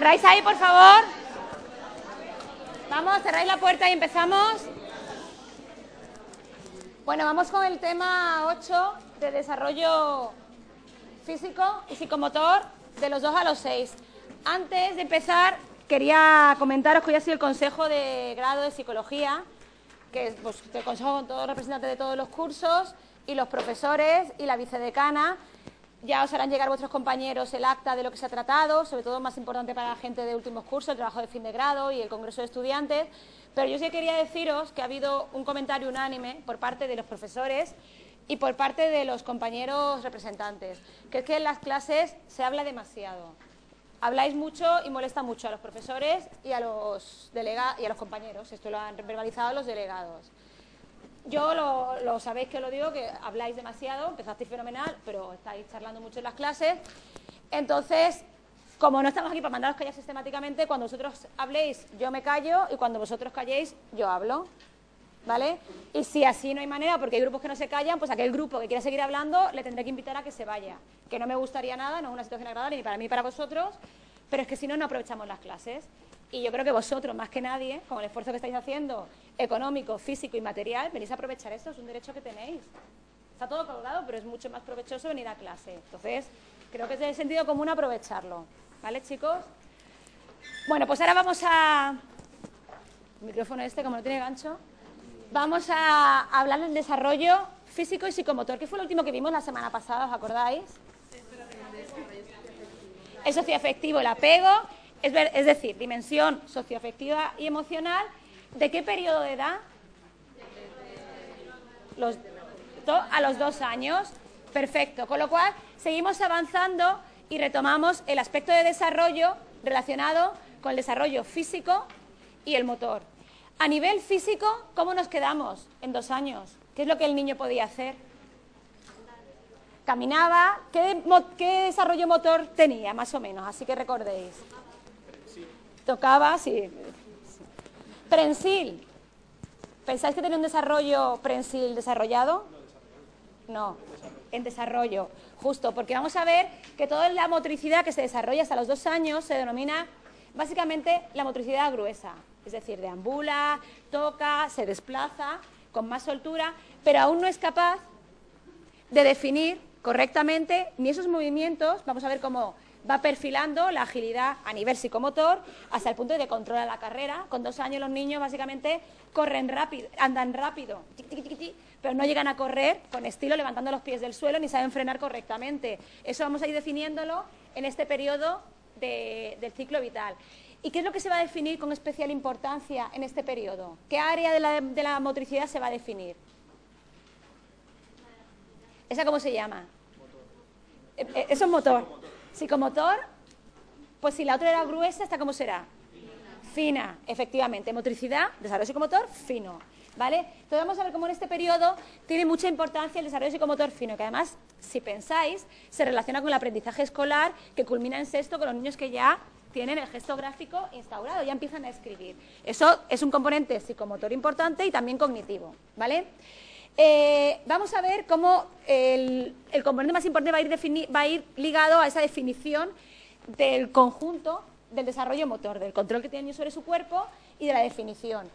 Cerráis ahí, por favor. Vamos, cerráis la puerta y empezamos. Bueno, vamos con el tema 8 de desarrollo físico y psicomotor de los 2 a los 6. Antes de empezar, quería comentaros que hoy ha sido el consejo de grado de psicología, que es pues, el consejo con todos los representantes de todos los cursos y los profesores y la vicedecana. Ya os harán llegar vuestros compañeros el acta de lo que se ha tratado, sobre todo más importante para la gente de últimos cursos, el trabajo de fin de grado y el congreso de estudiantes. Pero yo sí quería deciros que ha habido un comentario unánime por parte de los profesores y por parte de los compañeros representantes, que es que en las clases se habla demasiado. Habláis mucho y molesta mucho a los profesores y a los, delega y a los compañeros. Esto lo han verbalizado los delegados. Yo lo, sabéis que lo digo, que habláis demasiado, empezasteis fenomenal, pero estáis charlando mucho en las clases. Entonces, como no estamos aquí para mandaros callar sistemáticamente, cuando vosotros habléis, yo me callo, y cuando vosotros calléis, yo hablo. ¿Vale? Y si así no hay manera, porque hay grupos que no se callan, pues aquel grupo que quiera seguir hablando le tendré que invitar a que se vaya. Que no me gustaría nada, no es una situación agradable ni para mí ni para vosotros, pero es que si no, no aprovechamos las clases. Y yo creo que vosotros, más que nadie, con el esfuerzo que estáis haciendo, económico, físico y material, venís a aprovechar esto, es un derecho que tenéis. Está todo colgado, pero es mucho más provechoso venir a clase. Entonces, creo que es de sentido común aprovecharlo. ¿Vale, chicos? Bueno, pues ahora vamos a... El micrófono este, como no tiene gancho. Vamos a hablar del desarrollo físico y psicomotor, que fue lo último que vimos la semana pasada, ¿os acordáis? El socioafectivo, el apego es, decir, dimensión socioafectiva y emocional, ¿de qué periodo de edad? a los dos años. Perfecto. Con lo cual, seguimos avanzando y retomamos el aspecto de desarrollo relacionado con el desarrollo físico y el motor. A nivel físico, ¿cómo nos quedamos en dos años? ¿Qué es lo que el niño podía hacer? Caminaba. ¿Qué, qué desarrollo motor tenía, más o menos? Así que recordéis. Tocaba, sí. Prensil. ¿Pensáis que tenía un desarrollo prensil desarrollado? No, en desarrollo, justo, porque vamos a ver que toda la motricidad que se desarrolla hasta los dos años se denomina básicamente la motricidad gruesa, es decir, deambula, toca, se desplaza con más soltura, pero aún no es capaz de definir correctamente ni esos movimientos, vamos a ver cómo va perfilando la agilidad a nivel psicomotor hasta el punto de controlar la carrera. Con dos años los niños básicamente corren rápido, andan rápido, pero no llegan a correr con estilo levantando los pies del suelo ni saben frenar correctamente. Eso vamos a ir definiéndolo en este periodo del ciclo vital. ¿Y qué es lo que se va a definir con especial importancia en este periodo? ¿Qué área de la, motricidad se va a definir? ¿Esa cómo se llama? Eh, eh, eso es motor. Psicomotor, pues si la otra era gruesa, ¿esta cómo será? Fina, efectivamente. Motricidad, desarrollo psicomotor, fino. ¿Vale? Entonces vamos a ver cómo en este periodo tiene mucha importancia el desarrollo psicomotor fino, que además, si pensáis, se relaciona con el aprendizaje escolar que culmina en sexto con los niños que ya tienen el gesto gráfico instaurado, ya empiezan a escribir. Eso es un componente psicomotor importante y también cognitivo, ¿vale? Eh, vamos a ver cómo el, componente más importante va a, ir ligado a esa definición del conjunto del desarrollo motor, del control que tiene sobre su cuerpo y de la definición.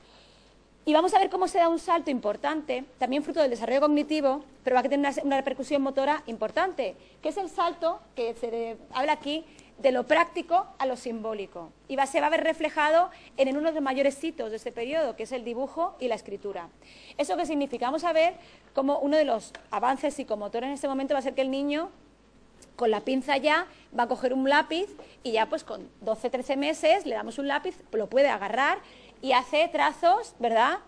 Y vamos a ver cómo se da un salto importante, también fruto del desarrollo cognitivo, pero va a tener una, repercusión motora importante, que es el salto que se habla aquí de lo práctico a lo simbólico. Y va, se va a ver reflejado en uno de los mayores hitos de este periodo, que es el dibujo y la escritura. ¿Eso qué significa? Vamos a ver cómo uno de los avances psicomotores en este momento va a ser que el niño, con la pinza ya, va a coger un lápiz y ya pues con 12, 13 meses le damos un lápiz, lo puede agarrar y hace trazos, ¿verdad?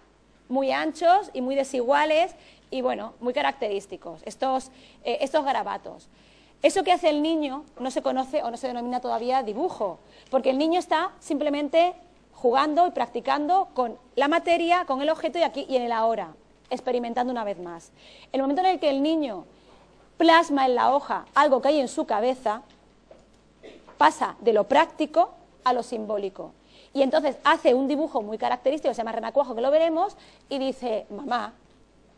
Muy anchos y muy desiguales y bueno, muy característicos, estos, eh, estos garabatos. Eso que hace el niño no se conoce o no se denomina todavía dibujo, porque el niño está simplemente jugando y practicando con la materia, con el objeto y aquí y en el ahora, experimentando una vez más. El momento en el que el niño plasma en la hoja algo que hay en su cabeza, pasa de lo práctico a lo simbólico. Y entonces hace un dibujo muy característico, se llama renacuajo, que lo veremos, y dice, mamá,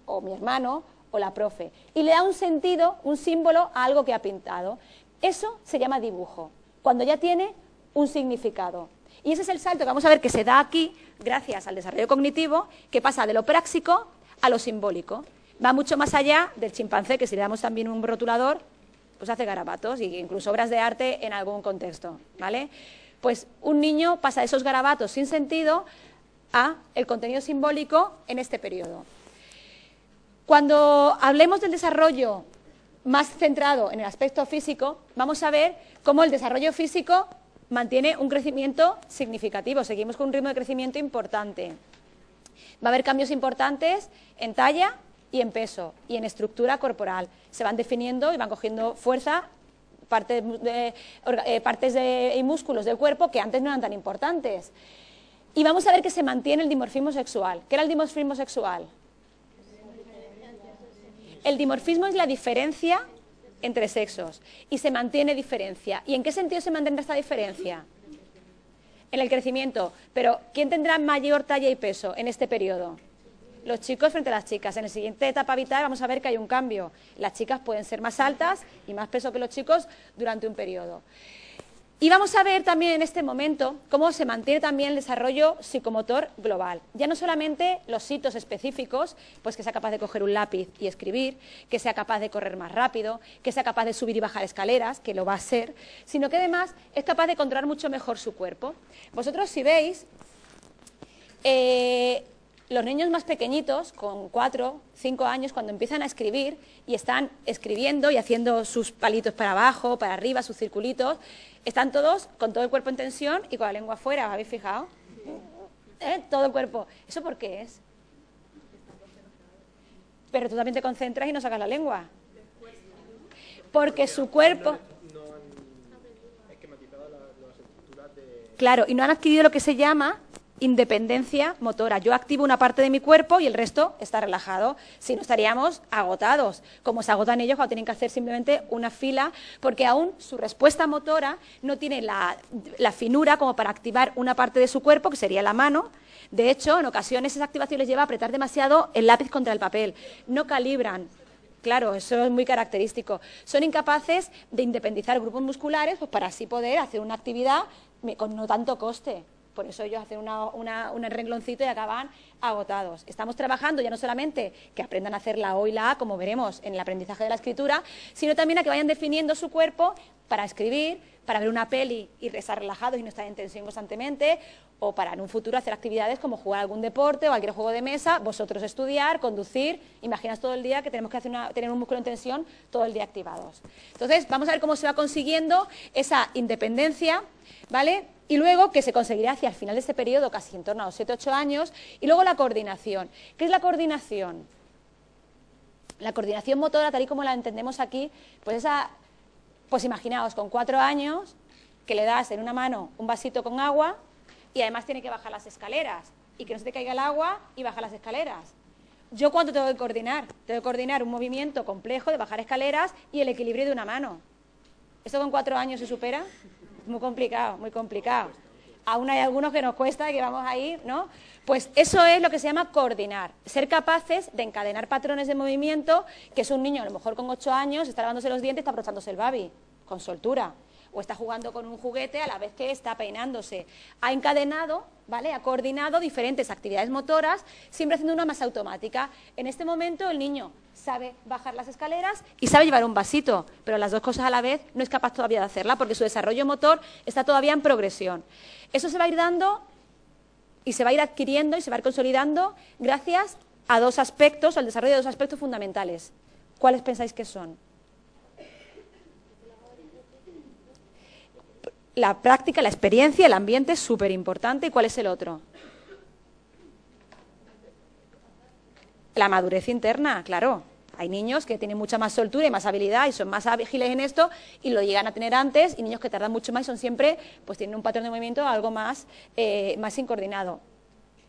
o mi hermano, o la profe. Y le da un sentido, un símbolo a algo que ha pintado. Eso se llama dibujo. cuando ya tiene un significado. Y ese es el salto que vamos a ver que se da aquí, gracias al desarrollo cognitivo, que pasa de lo práctico a lo simbólico. Va mucho más allá del chimpancé, que si le damos también un rotulador, pues hace garabatos e incluso obras de arte en algún contexto, ¿vale? Pues un niño pasa de esos garabatos sin sentido a el contenido simbólico en este periodo. Cuando hablemos del desarrollo más centrado en el aspecto físico, vamos a ver cómo el desarrollo físico mantiene un crecimiento significativo. Seguimos con un ritmo de crecimiento importante. Va a haber cambios importantes en talla y en peso y en estructura corporal. Se van definiendo y van cogiendo fuerza partes, de, eh, partes y músculos del cuerpo que antes no eran tan importantes. Y vamos a ver que se mantiene el dimorfismo sexual. ¿Qué era el dimorfismo sexual? El dimorfismo es la diferencia entre sexos y se mantiene diferencia. ¿Y en qué sentido se mantiene esta diferencia? En el crecimiento. Pero ¿quién tendrá mayor talla y peso en este periodo? Los chicos frente a las chicas. En la siguiente etapa vital vamos a ver que hay un cambio. Las chicas pueden ser más altas y más peso que los chicos durante un periodo. Y vamos a ver también en este momento cómo se mantiene también el desarrollo psicomotor global. Ya no solamente los hitos específicos, pues que sea capaz de coger un lápiz y escribir, que sea capaz de correr más rápido, que sea capaz de subir y bajar escaleras, que lo va a ser, sino que además es capaz de controlar mucho mejor su cuerpo. Vosotros si veis, eh, los niños más pequeñitos, con cuatro, cinco años, cuando empiezan a escribir y están escribiendo y haciendo sus palitos para abajo, para arriba, sus circulitos, están todos con todo el cuerpo en tensión y con la lengua afuera, ¿os habéis fijado? ¿Eh? Todo el cuerpo. ¿Eso por qué es? Pero tú también te concentras y no sacas la lengua. Porque su cuerpo... Claro, y no han adquirido lo que se llama independencia motora. Yo activo una parte de mi cuerpo y el resto está relajado. Si no, estaríamos agotados, como se agotan ellos cuando tienen que hacer simplemente una fila, porque aún su respuesta motora no tiene la, finura como para activar una parte de su cuerpo, que sería la mano. De hecho, en ocasiones esa activación les lleva a apretar demasiado el lápiz contra el papel. No calibran, Claro, eso es muy característico. Son incapaces de independizar grupos musculares pues, para así poder hacer una actividad con no tanto coste por eso ellos hacen un rengloncito y acaban agotados. Estamos trabajando ya no solamente que aprendan a hacer la O y la A, como veremos en el aprendizaje de la escritura, sino también a que vayan definiendo su cuerpo para escribir, para ver una peli y estar relajados y no estar en tensión constantemente, o para en un futuro hacer actividades como jugar algún deporte o cualquier juego de mesa, vosotros estudiar, conducir, imaginas todo el día que tenemos que hacer tener un músculo en tensión todo el día activados. Entonces, vamos a ver cómo se va consiguiendo esa independencia, ¿vale? y luego que se conseguirá hacia el final de este periodo, casi en torno a los 7-8 años, y luego la coordinación. ¿Qué es la coordinación? La coordinación motora, tal y como la entendemos aquí, pues esa, pues imaginaos, con cuatro años, que le das en una mano un vasito con agua y además tiene que bajar las escaleras y que no se te caiga el agua y bajar las escaleras. ¿Yo cuánto tengo que coordinar? Tengo que coordinar un movimiento complejo de bajar escaleras y el equilibrio de una mano. ¿Esto con cuatro años se supera? muy complicado, muy complicado. Aún hay algunos que nos cuesta que vamos a ir, ¿no? Pues eso es lo que se llama coordinar, ser capaces de encadenar patrones de movimiento, que es un niño a lo mejor con ocho años, está lavándose los dientes, está abrochándose el babi, con soltura o está jugando con un juguete a la vez que está peinándose. Ha encadenado, ¿vale? Ha coordinado diferentes actividades motoras, siempre haciendo una más automática. En este momento el niño sabe bajar las escaleras y sabe llevar un vasito, pero las dos cosas a la vez no es capaz todavía de hacerla porque su desarrollo motor está todavía en progresión. Eso se va a ir dando y se va a ir adquiriendo y se va a ir consolidando gracias a dos aspectos, al desarrollo de dos aspectos fundamentales. ¿Cuáles pensáis que son? la práctica, la experiencia, el ambiente es súper importante. ¿Y cuál es el otro? La madurez interna, claro. Hay niños que tienen mucha más soltura y más habilidad y son más ágiles en esto y lo llegan a tener antes y niños que tardan mucho más y son siempre, pues tienen un patrón de movimiento algo más, eh, más incoordinado.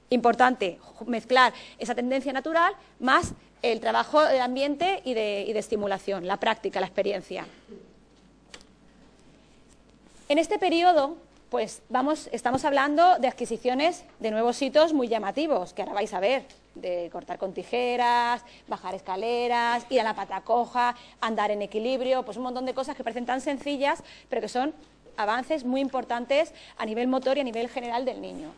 Importante mezclar esa tendencia natural más el trabajo de ambiente y de, y de estimulación, la práctica, la experiencia. En este periodo, pues vamos, estamos hablando de adquisiciones de nuevos hitos muy llamativos, que ahora vais a ver, de cortar con tijeras, bajar escaleras, ir a la pata coja, andar en equilibrio, pues un montón de cosas que parecen tan sencillas, pero que son avances muy importantes a nivel motor y a nivel general del niño.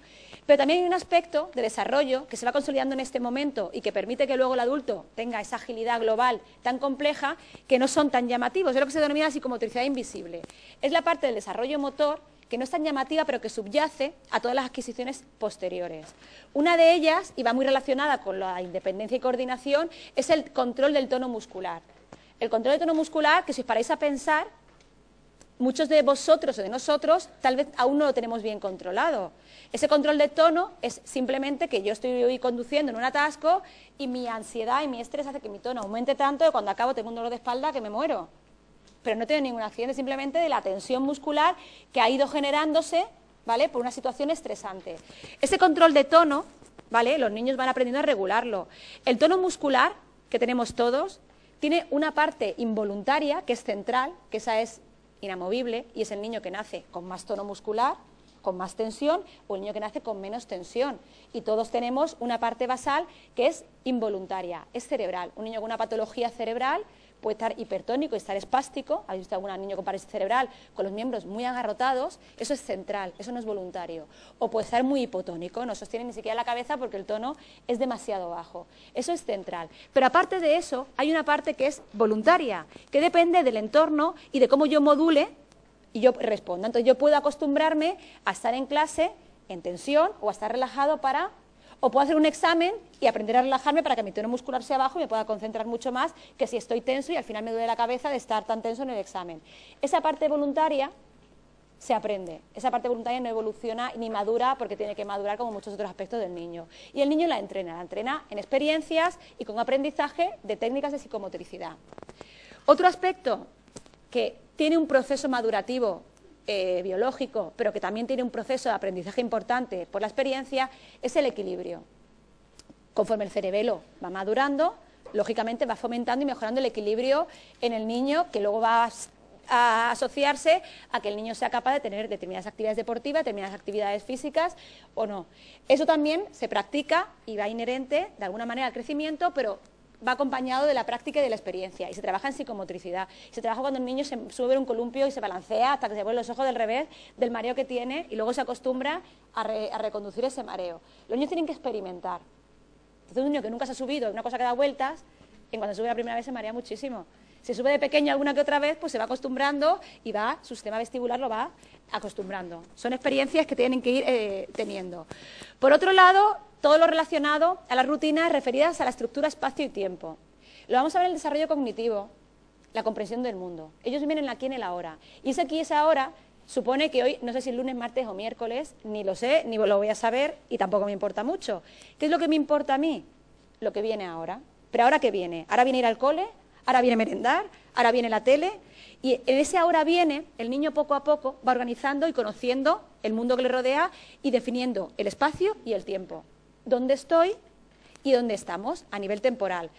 Pero también hay un aspecto de desarrollo que se va consolidando en este momento y que permite que luego el adulto tenga esa agilidad global tan compleja que no son tan llamativos. Es lo que se denomina psicomotricidad invisible. Es la parte del desarrollo motor que no es tan llamativa, pero que subyace a todas las adquisiciones posteriores. Una de ellas, y va muy relacionada con la independencia y coordinación, es el control del tono muscular. El control del tono muscular, que si os paráis a pensar, muchos de vosotros o de nosotros tal vez aún no lo tenemos bien controlado. Ese control de tono es simplemente que yo estoy hoy conduciendo en un atasco y mi ansiedad y mi estrés hace que mi tono aumente tanto que cuando acabo tengo un dolor de espalda que me muero. Pero no tengo ningún accidente, simplemente de la tensión muscular que ha ido generándose, ¿vale? Por una situación estresante. Ese control de tono, ¿vale? Los niños van aprendiendo a regularlo. El tono muscular que tenemos todos tiene una parte involuntaria que es central, que esa es inamovible y es el niño que nace con más tono muscular, con más tensión, o el niño que nace con menos tensión. Y todos tenemos una parte basal que es involuntaria, es cerebral. Un niño con una patología cerebral puede estar hipertónico y estar espástico, habéis visto algún niño con parálisis cerebral con los miembros muy agarrotados, eso es central, eso no es voluntario. O puede estar muy hipotónico, no sostiene ni siquiera la cabeza porque el tono es demasiado bajo, eso es central. Pero aparte de eso, hay una parte que es voluntaria, que depende del entorno y de cómo yo module y yo responda. Entonces yo puedo acostumbrarme a estar en clase en tensión o a estar relajado para o puedo hacer un examen y aprender a relajarme para que mi tono muscular sea bajo y me pueda concentrar mucho más que si estoy tenso y al final me duele la cabeza de estar tan tenso en el examen. Esa parte voluntaria se aprende. Esa parte voluntaria no evoluciona ni madura porque tiene que madurar como muchos otros aspectos del niño. Y el niño la entrena, la entrena en experiencias y con aprendizaje de técnicas de psicomotricidad. Otro aspecto que tiene un proceso madurativo eh, biológico, pero que también tiene un proceso de aprendizaje importante por la experiencia, es el equilibrio. Conforme el cerebelo va madurando, lógicamente va fomentando y mejorando el equilibrio en el niño, que luego va a asociarse a que el niño sea capaz de tener determinadas actividades deportivas, determinadas actividades físicas o no. Eso también se practica y va inherente de alguna manera al crecimiento, pero va acompañado de la práctica y de la experiencia. Y se trabaja en psicomotricidad. se trabaja cuando el niño se sube un columpio y se balancea hasta que se vuelven los ojos del revés del mareo que tiene y luego se acostumbra a, reconducir ese mareo. Los niños tienen que experimentar. Entonces, un niño que nunca se ha subido, una cosa que da vueltas, en cuando se sube la primera vez se marea muchísimo. Si sube de pequeño alguna que otra vez, pues se va acostumbrando y va, su sistema vestibular lo va acostumbrando. Son experiencias que tienen que ir eh, teniendo. Por otro lado, todo lo relacionado a las rutinas referidas a la estructura espacio y tiempo. Lo vamos a ver en el desarrollo cognitivo, la comprensión del mundo. Ellos vienen aquí en el ahora. Y ese aquí, esa ahora, supone que hoy, no sé si es lunes, martes o miércoles, ni lo sé, ni lo voy a saber y tampoco me importa mucho. ¿Qué es lo que me importa a mí? Lo que viene ahora. Pero ahora qué viene? Ahora viene ir al cole, ahora viene merendar, ahora viene la tele. Y en ese ahora viene, el niño poco a poco va organizando y conociendo el mundo que le rodea y definiendo el espacio y el tiempo dónde estoy y dónde estamos a nivel temporal.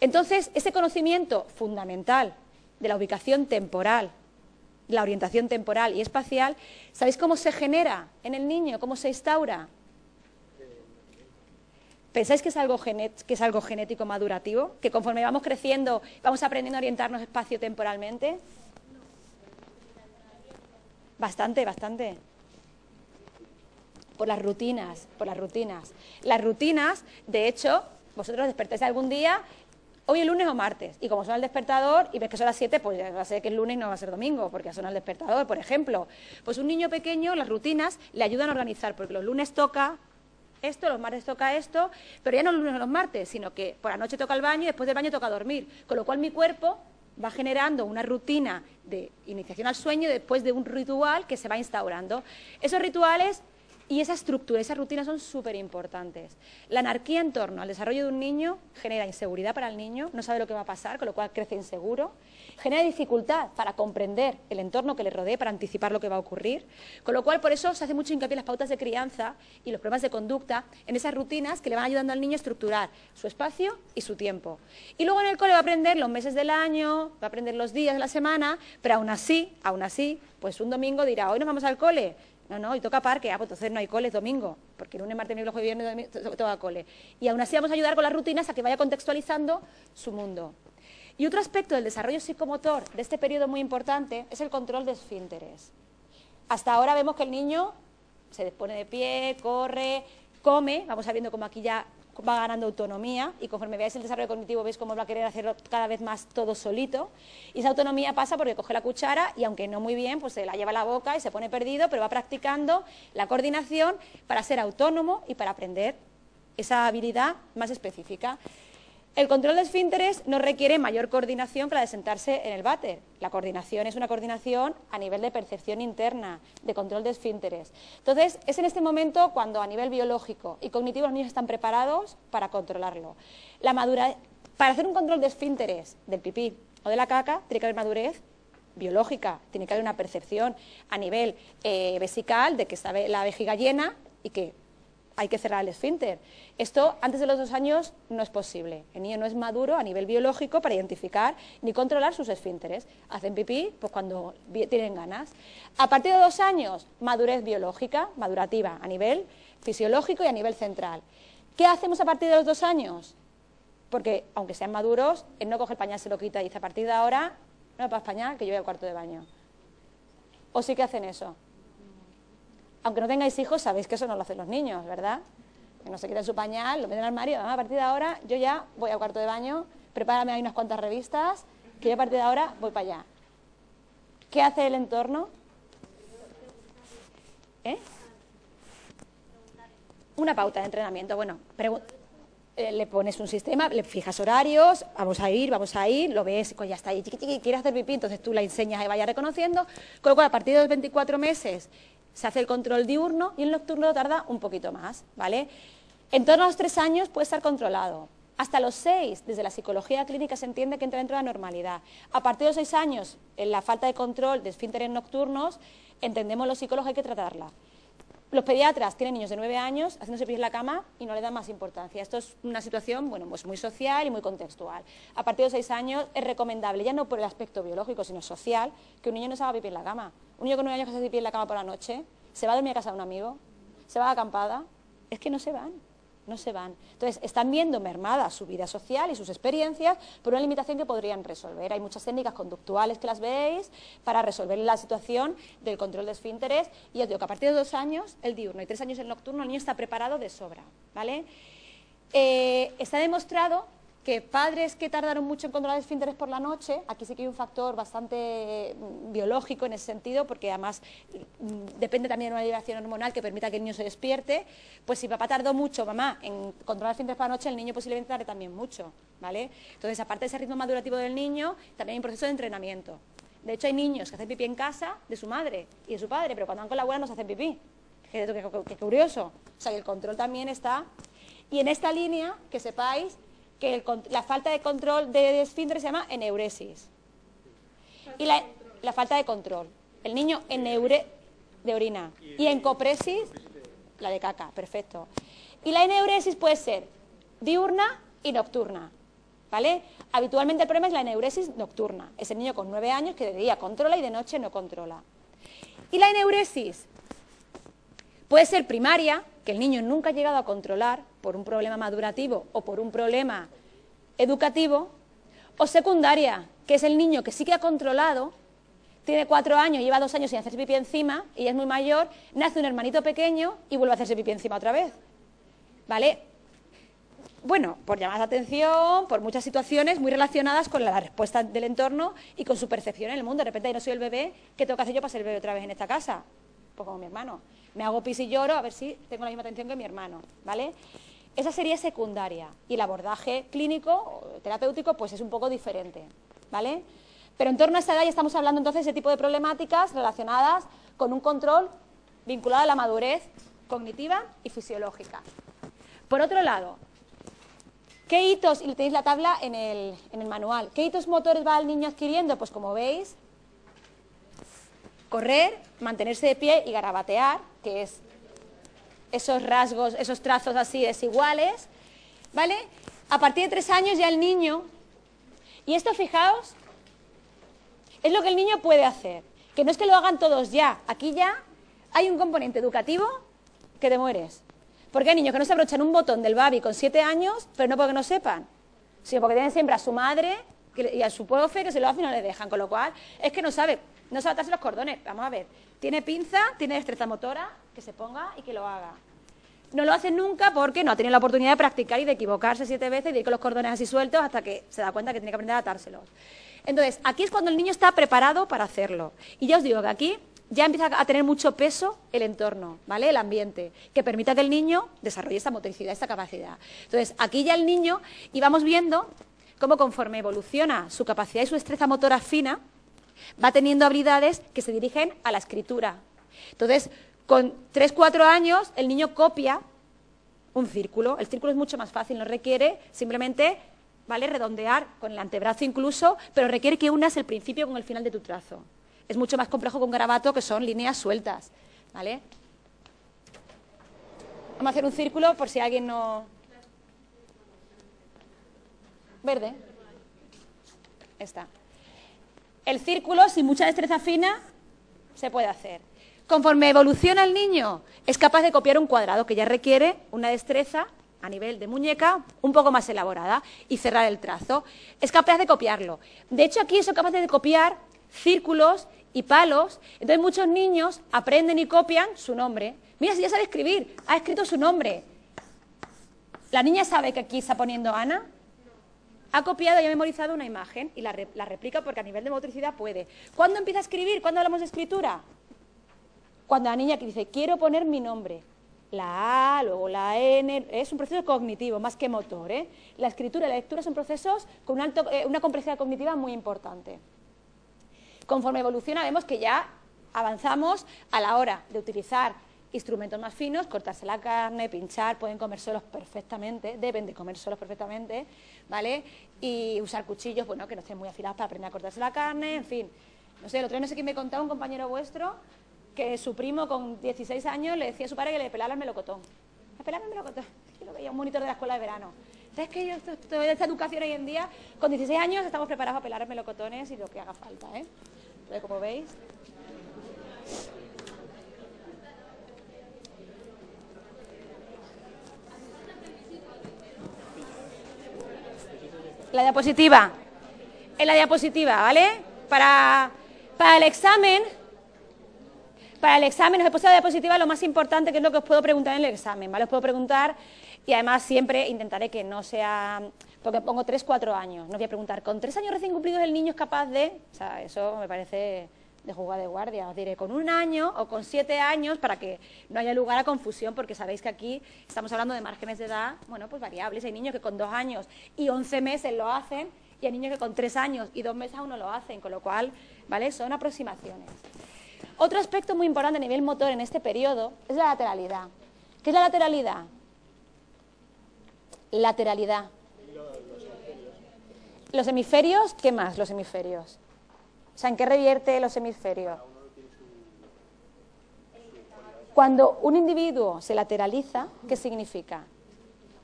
Entonces, ese conocimiento fundamental de la ubicación temporal, la orientación temporal y espacial, ¿sabéis cómo se genera en el niño? ¿Cómo se instaura? ¿Pensáis que es, algo que es algo genético madurativo? ¿Que conforme vamos creciendo vamos aprendiendo a orientarnos espacio-temporalmente? Bastante, bastante por las rutinas, por las rutinas. Las rutinas, de hecho, vosotros despertáis algún día, hoy es lunes o martes, y como suena el despertador y ves que son las 7, pues ya va a ser que es lunes y no va a ser domingo, porque suena el despertador, por ejemplo. Pues un niño pequeño, las rutinas le ayudan a organizar, porque los lunes toca esto, los martes toca esto, pero ya no los lunes o los martes, sino que por la noche toca el baño y después del baño toca dormir, con lo cual mi cuerpo va generando una rutina de iniciación al sueño después de un ritual que se va instaurando. Esos rituales y esa estructura, esa rutina son súper importantes. La anarquía en torno al desarrollo de un niño genera inseguridad para el niño, no sabe lo que va a pasar, con lo cual crece inseguro, genera dificultad para comprender el entorno que le rodea, para anticipar lo que va a ocurrir, con lo cual por eso se hace mucho hincapié en las pautas de crianza y los problemas de conducta, en esas rutinas que le van ayudando al niño a estructurar su espacio y su tiempo. Y luego en el cole va a aprender los meses del año, va a aprender los días de la semana, pero aún así, aún así, pues un domingo dirá, hoy nos vamos al cole, no, no, y toca parque, ah, pues entonces no hay cole, es domingo, porque lunes, martes, miércoles, viernes, domingo, toca cole. Y aún así vamos a ayudar con las rutinas a que vaya contextualizando su mundo. Y otro aspecto del desarrollo psicomotor de este periodo muy importante es el control de esfínteres. Hasta ahora vemos que el niño se pone de pie, corre, come, vamos a viendo cómo aquí ya va ganando autonomía y conforme veáis el desarrollo cognitivo veis cómo va a querer hacerlo cada vez más todo solito y esa autonomía pasa porque coge la cuchara y aunque no muy bien pues se la lleva a la boca y se pone perdido pero va practicando la coordinación para ser autónomo y para aprender esa habilidad más específica. El control de esfínteres no requiere mayor coordinación que la de sentarse en el váter. La coordinación es una coordinación a nivel de percepción interna, de control de esfínteres. Entonces, es en este momento cuando a nivel biológico y cognitivo los niños están preparados para controlarlo. La madura... Para hacer un control de esfínteres del pipí o de la caca, tiene que haber madurez biológica, tiene que haber una percepción a nivel eh, vesical de que está la vejiga llena y que hay que cerrar el esfínter. Esto antes de los dos años no es posible. El niño no es maduro a nivel biológico para identificar ni controlar sus esfínteres. Hacen pipí pues, cuando tienen ganas. A partir de dos años, madurez biológica, madurativa, a nivel fisiológico y a nivel central. ¿Qué hacemos a partir de los dos años? Porque, aunque sean maduros, él no coge el pañal, se lo quita y dice, a partir de ahora, no me pagas pañal, que yo voy al cuarto de baño. ¿O sí que hacen eso? Aunque no tengáis hijos, sabéis que eso no lo hacen los niños, ¿verdad? Que no se quitan su pañal, lo meten al armario, a partir de ahora yo ya voy al cuarto de baño, prepárame ahí unas cuantas revistas, que yo a partir de ahora voy para allá. ¿Qué hace el entorno? ¿Eh? Una pauta de entrenamiento. Bueno, eh, le pones un sistema, le fijas horarios, vamos a ir, vamos a ir, lo ves, pues ya está ahí, quiere hacer pipí, entonces tú la enseñas y vaya reconociendo, con lo cual a partir de los 24 meses se hace el control diurno y el nocturno tarda un poquito más, ¿vale? En torno a los tres años puede estar controlado. Hasta los seis, desde la psicología clínica se entiende que entra dentro de la normalidad. A partir de los seis años, en la falta de control de esfínteres nocturnos, entendemos los psicólogos hay que tratarla. Los pediatras tienen niños de nueve años haciéndose pis en la cama y no le dan más importancia. Esto es una situación bueno, pues muy social y muy contextual. A partir de los seis años es recomendable, ya no por el aspecto biológico, sino social, que un niño no se haga pipí en la cama. Un niño con nueve años que se hace pipí en la cama por la noche, se va a dormir a casa de un amigo, se va a acampada, es que no se van no se van. Entonces, están viendo mermada su vida social y sus experiencias por una limitación que podrían resolver. Hay muchas técnicas conductuales que las veis para resolver la situación del control de esfínteres y os digo que a partir de dos años, el diurno y tres años el nocturno, el niño está preparado de sobra. ¿vale? Eh, está demostrado que padres que tardaron mucho en controlar esfínteres por la noche, aquí sí que hay un factor bastante mm, biológico en ese sentido, porque además mm, depende también de una liberación hormonal que permita que el niño se despierte, pues si papá tardó mucho, mamá, en controlar esfínteres por la noche, el niño posiblemente tarde también mucho, ¿vale? Entonces, aparte de ese ritmo madurativo del niño, también hay un proceso de entrenamiento. De hecho, hay niños que hacen pipí en casa de su madre y de su padre, pero cuando van con la abuela no se hacen pipí. Qué, qué curioso. O sea, que el control también está... Y en esta línea, que sepáis que la falta de control de esfínter se llama eneuresis. Y la, falta de control. El niño eneure de orina. Y encopresis, la de caca, perfecto. Y la eneuresis puede ser diurna y nocturna. ¿Vale? Habitualmente el problema es la eneuresis nocturna. Es el niño con nueve años que de día controla y de noche no controla. Y la eneuresis puede ser primaria, que el niño nunca ha llegado a controlar por un problema madurativo o por un problema educativo, o secundaria, que es el niño que sí que ha controlado, tiene cuatro años, lleva dos años sin hacerse pipí encima y es muy mayor, nace un hermanito pequeño y vuelve a hacerse pipí encima otra vez. ¿Vale? Bueno, por llamar la atención, por muchas situaciones muy relacionadas con la respuesta del entorno y con su percepción en el mundo. De repente, no soy el bebé, ¿qué tengo que hacer yo para ser el bebé otra vez en esta casa? Pues como mi hermano. Me hago pis y lloro a ver si tengo la misma atención que mi hermano, ¿vale? Esa sería secundaria y el abordaje clínico o terapéutico pues es un poco diferente, ¿vale? Pero en torno a esta edad ya estamos hablando entonces de tipo de problemáticas relacionadas con un control vinculado a la madurez cognitiva y fisiológica. Por otro lado, ¿qué hitos, y tenéis la tabla en el, en el manual, qué hitos motores va el niño adquiriendo? Pues como veis, correr, mantenerse de pie y garabatear, que es esos rasgos, esos trazos así desiguales, ¿vale? A partir de tres años ya el niño, y esto fijaos, es lo que el niño puede hacer, que no es que lo hagan todos ya, aquí ya hay un componente educativo que te mueres. Porque hay niños que no se abrochan un botón del babi con siete años, pero no porque no sepan, sino porque tienen siempre a su madre y a su profe que se lo hace y no le dejan, con lo cual es que no sabe, no sabe atarse los cordones. Vamos a ver, tiene pinza, tiene destreza motora, que se ponga y que lo haga. No lo hace nunca porque no ha tenido la oportunidad de practicar y de equivocarse siete veces y de ir con los cordones así sueltos hasta que se da cuenta que tiene que aprender a atárselos. Entonces, aquí es cuando el niño está preparado para hacerlo. Y ya os digo que aquí ya empieza a tener mucho peso el entorno, ¿vale? El ambiente, que permita que el niño desarrolle esta motricidad, esta capacidad. Entonces, aquí ya el niño, y vamos viendo cómo conforme evoluciona su capacidad y su destreza motora fina, va teniendo habilidades que se dirigen a la escritura. Entonces, con 3, 4 años, el niño copia un círculo. El círculo es mucho más fácil, no requiere simplemente ¿vale? redondear con el antebrazo incluso, pero requiere que unas el principio con el final de tu trazo. Es mucho más complejo un garabato, que son líneas sueltas. ¿vale? Vamos a hacer un círculo por si alguien no... Verde. Está. El círculo, sin mucha destreza fina, se puede hacer. Conforme evoluciona el niño, es capaz de copiar un cuadrado que ya requiere una destreza a nivel de muñeca un poco más elaborada y cerrar el trazo. Es capaz de copiarlo. De hecho, aquí son capaces de copiar círculos y palos. Entonces, muchos niños aprenden y copian su nombre. Mira, si ya sabe escribir, ha escrito su nombre. ¿La niña sabe que aquí está poniendo Ana? ha copiado y ha memorizado una imagen y la, replica porque a nivel de motricidad puede. ¿Cuándo empieza a escribir? ¿Cuándo hablamos de escritura? Cuando la niña que dice, quiero poner mi nombre. La A, luego la N, es un proceso cognitivo más que motor. ¿eh? La escritura y la lectura son procesos con eh, una complejidad cognitiva muy importante. Conforme evoluciona vemos que ya avanzamos a la hora de utilizar instrumentos más finos, cortarse la carne, pinchar, pueden comer solos perfectamente, deben de comer solos perfectamente, ¿vale? Y usar cuchillos, bueno, que no estén muy afilados para aprender a cortarse la carne, en fin. No sé, el otro día no sé quién me contaba, un compañero vuestro, que su primo con 16 años le decía a su padre que le pelara el melocotón. ¿Le pelara el melocotón? Yo lo veía un monitor de la escuela de verano. ¿Sabes que toda esta educación hoy en día, con 16 años estamos preparados a pelar melocotones y lo que haga falta, ¿eh? Entonces, como veis... La diapositiva. En la diapositiva, ¿vale? Para, para el examen, para el examen os he puesto la diapositiva lo más importante, que es lo que os puedo preguntar en el examen, ¿vale? Os puedo preguntar y además siempre intentaré que no sea, porque pongo 3, 4 años, no voy a preguntar, ¿con 3 años recién cumplidos el niño es capaz de...? O sea, eso me parece de jugar de guardia. Os diré con un año o con siete años para que no haya lugar a confusión, porque sabéis que aquí estamos hablando de márgenes de edad, bueno, pues variables. Hay niños que con dos años y once meses lo hacen y hay niños que con tres años y dos meses aún no lo hacen, con lo cual, ¿vale? Son aproximaciones. Otro aspecto muy importante a nivel motor en este periodo es la lateralidad. ¿Qué es la lateralidad? Lateralidad. Los hemisferios, ¿qué más los hemisferios? O sea, ¿en qué revierte los hemisferios? Cuando un individuo se lateraliza, ¿qué significa?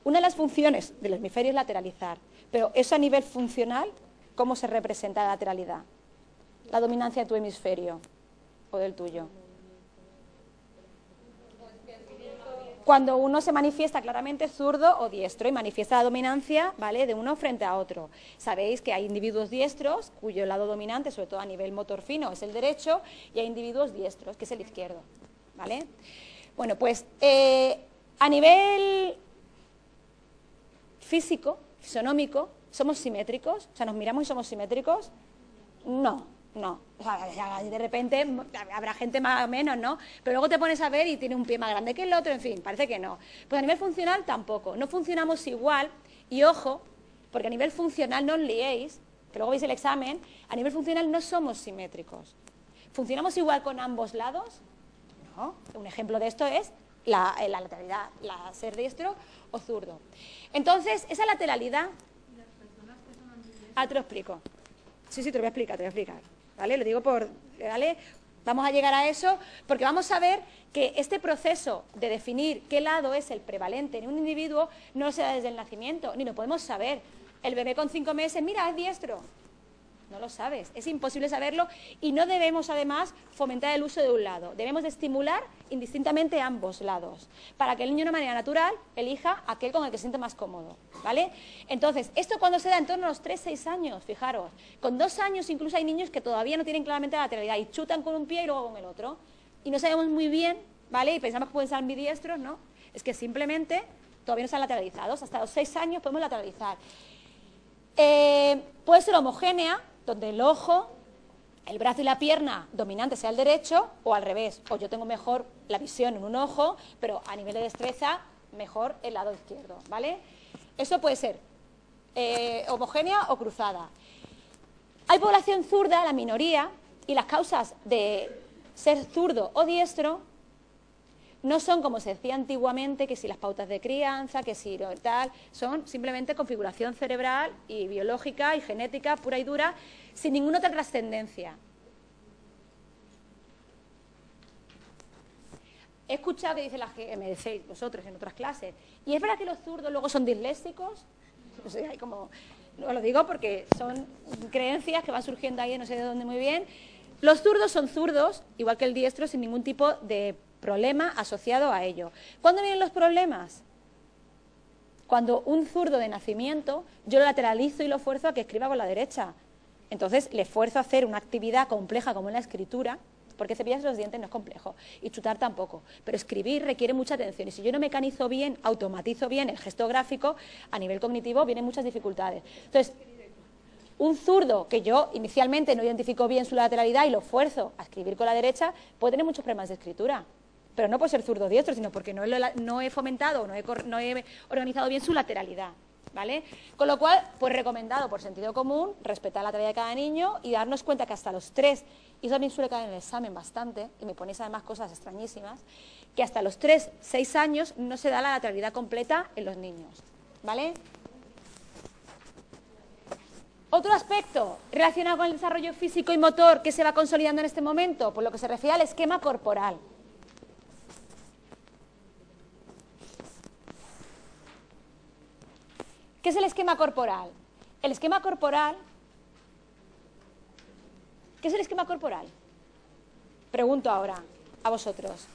Una de las funciones del hemisferio es lateralizar, pero eso a nivel funcional, ¿cómo se representa la lateralidad? La dominancia de tu hemisferio o del tuyo. cuando uno se manifiesta claramente zurdo o diestro y manifiesta la dominancia ¿vale? de uno frente a otro. Sabéis que hay individuos diestros cuyo lado dominante, sobre todo a nivel motor fino, es el derecho, y hay individuos diestros, que es el izquierdo. ¿vale? Bueno, pues eh, a nivel físico, fisonómico, ¿somos simétricos? O sea, ¿nos miramos y somos simétricos? No, no, de repente habrá gente más o menos, ¿no? Pero luego te pones a ver y tiene un pie más grande que el otro, en fin, parece que no. Pues a nivel funcional tampoco, no funcionamos igual y ojo, porque a nivel funcional no os liéis, que luego veis el examen, a nivel funcional no somos simétricos. ¿Funcionamos igual con ambos lados? No. Un ejemplo de esto es la, eh, lateralidad, la ser diestro o zurdo. Entonces, esa lateralidad... Ah, te lo explico. Sí, sí, te lo voy a explicar, te lo voy a explicar. Lo digo por. Vamos a llegar a eso porque vamos a ver que este proceso de definir qué lado es el prevalente en un individuo no se da desde el nacimiento, ni lo podemos saber. El bebé con cinco meses, mira, es diestro. No lo sabes. Es imposible saberlo y no debemos, además, fomentar el uso de un lado. Debemos de estimular indistintamente ambos lados para que el niño de manera natural elija aquel con el que se siente más cómodo. ¿Vale? Entonces, esto cuando se da en torno a los 3-6 años, fijaros. Con dos años incluso hay niños que todavía no tienen claramente la lateralidad y chutan con un pie y luego con el otro. Y no sabemos muy bien, ¿vale? Y pensamos que pueden ser ambidiestros, ¿no? Es que simplemente todavía no están lateralizados. Hasta los 6 años podemos lateralizar. Eh, puede ser homogénea, donde el ojo, el brazo y la pierna dominante sea el derecho, o al revés, o yo tengo mejor la visión en un ojo, pero a nivel de destreza, mejor el lado izquierdo, ¿vale? Eso puede ser eh, homogénea o cruzada. Hay población zurda, la minoría, y las causas de ser zurdo o diestro no son como se decía antiguamente, que si las pautas de crianza, que si tal, son simplemente configuración cerebral y biológica y genética pura y dura, sin ninguna otra trascendencia. He escuchado que dice la decís vosotros en otras clases, y es verdad que los zurdos luego son disléxicos, no sé, hay como, no lo digo porque son creencias que van surgiendo ahí, no sé de dónde muy bien. Los zurdos son zurdos, igual que el diestro, sin ningún tipo de problema asociado a ello. ¿Cuándo vienen los problemas? Cuando un zurdo de nacimiento yo lo lateralizo y lo fuerzo a que escriba con la derecha. Entonces le fuerzo a hacer una actividad compleja como la escritura, porque cepillarse los dientes no es complejo y chutar tampoco, pero escribir requiere mucha atención y si yo no mecanizo bien, automatizo bien el gesto gráfico, a nivel cognitivo vienen muchas dificultades. Entonces, un zurdo que yo inicialmente no identifico bien su lateralidad y lo fuerzo a escribir con la derecha, puede tener muchos problemas de escritura pero no por ser zurdo diestro, sino porque no he, fomentado, no he, no he organizado bien su lateralidad. ¿Vale? Con lo cual, pues recomendado por sentido común, respetar la tarea de cada niño y darnos cuenta que hasta los tres, y eso también suele caer en el examen bastante, y me ponéis además cosas extrañísimas, que hasta los tres, seis años no se da la lateralidad completa en los niños. ¿Vale? Otro aspecto relacionado con el desarrollo físico y motor que se va consolidando en este momento, por lo que se refiere al esquema corporal. ¿Qué es el esquema corporal? El esquema corporal... ¿Qué es el esquema corporal? Pregunto ahora a vosotros.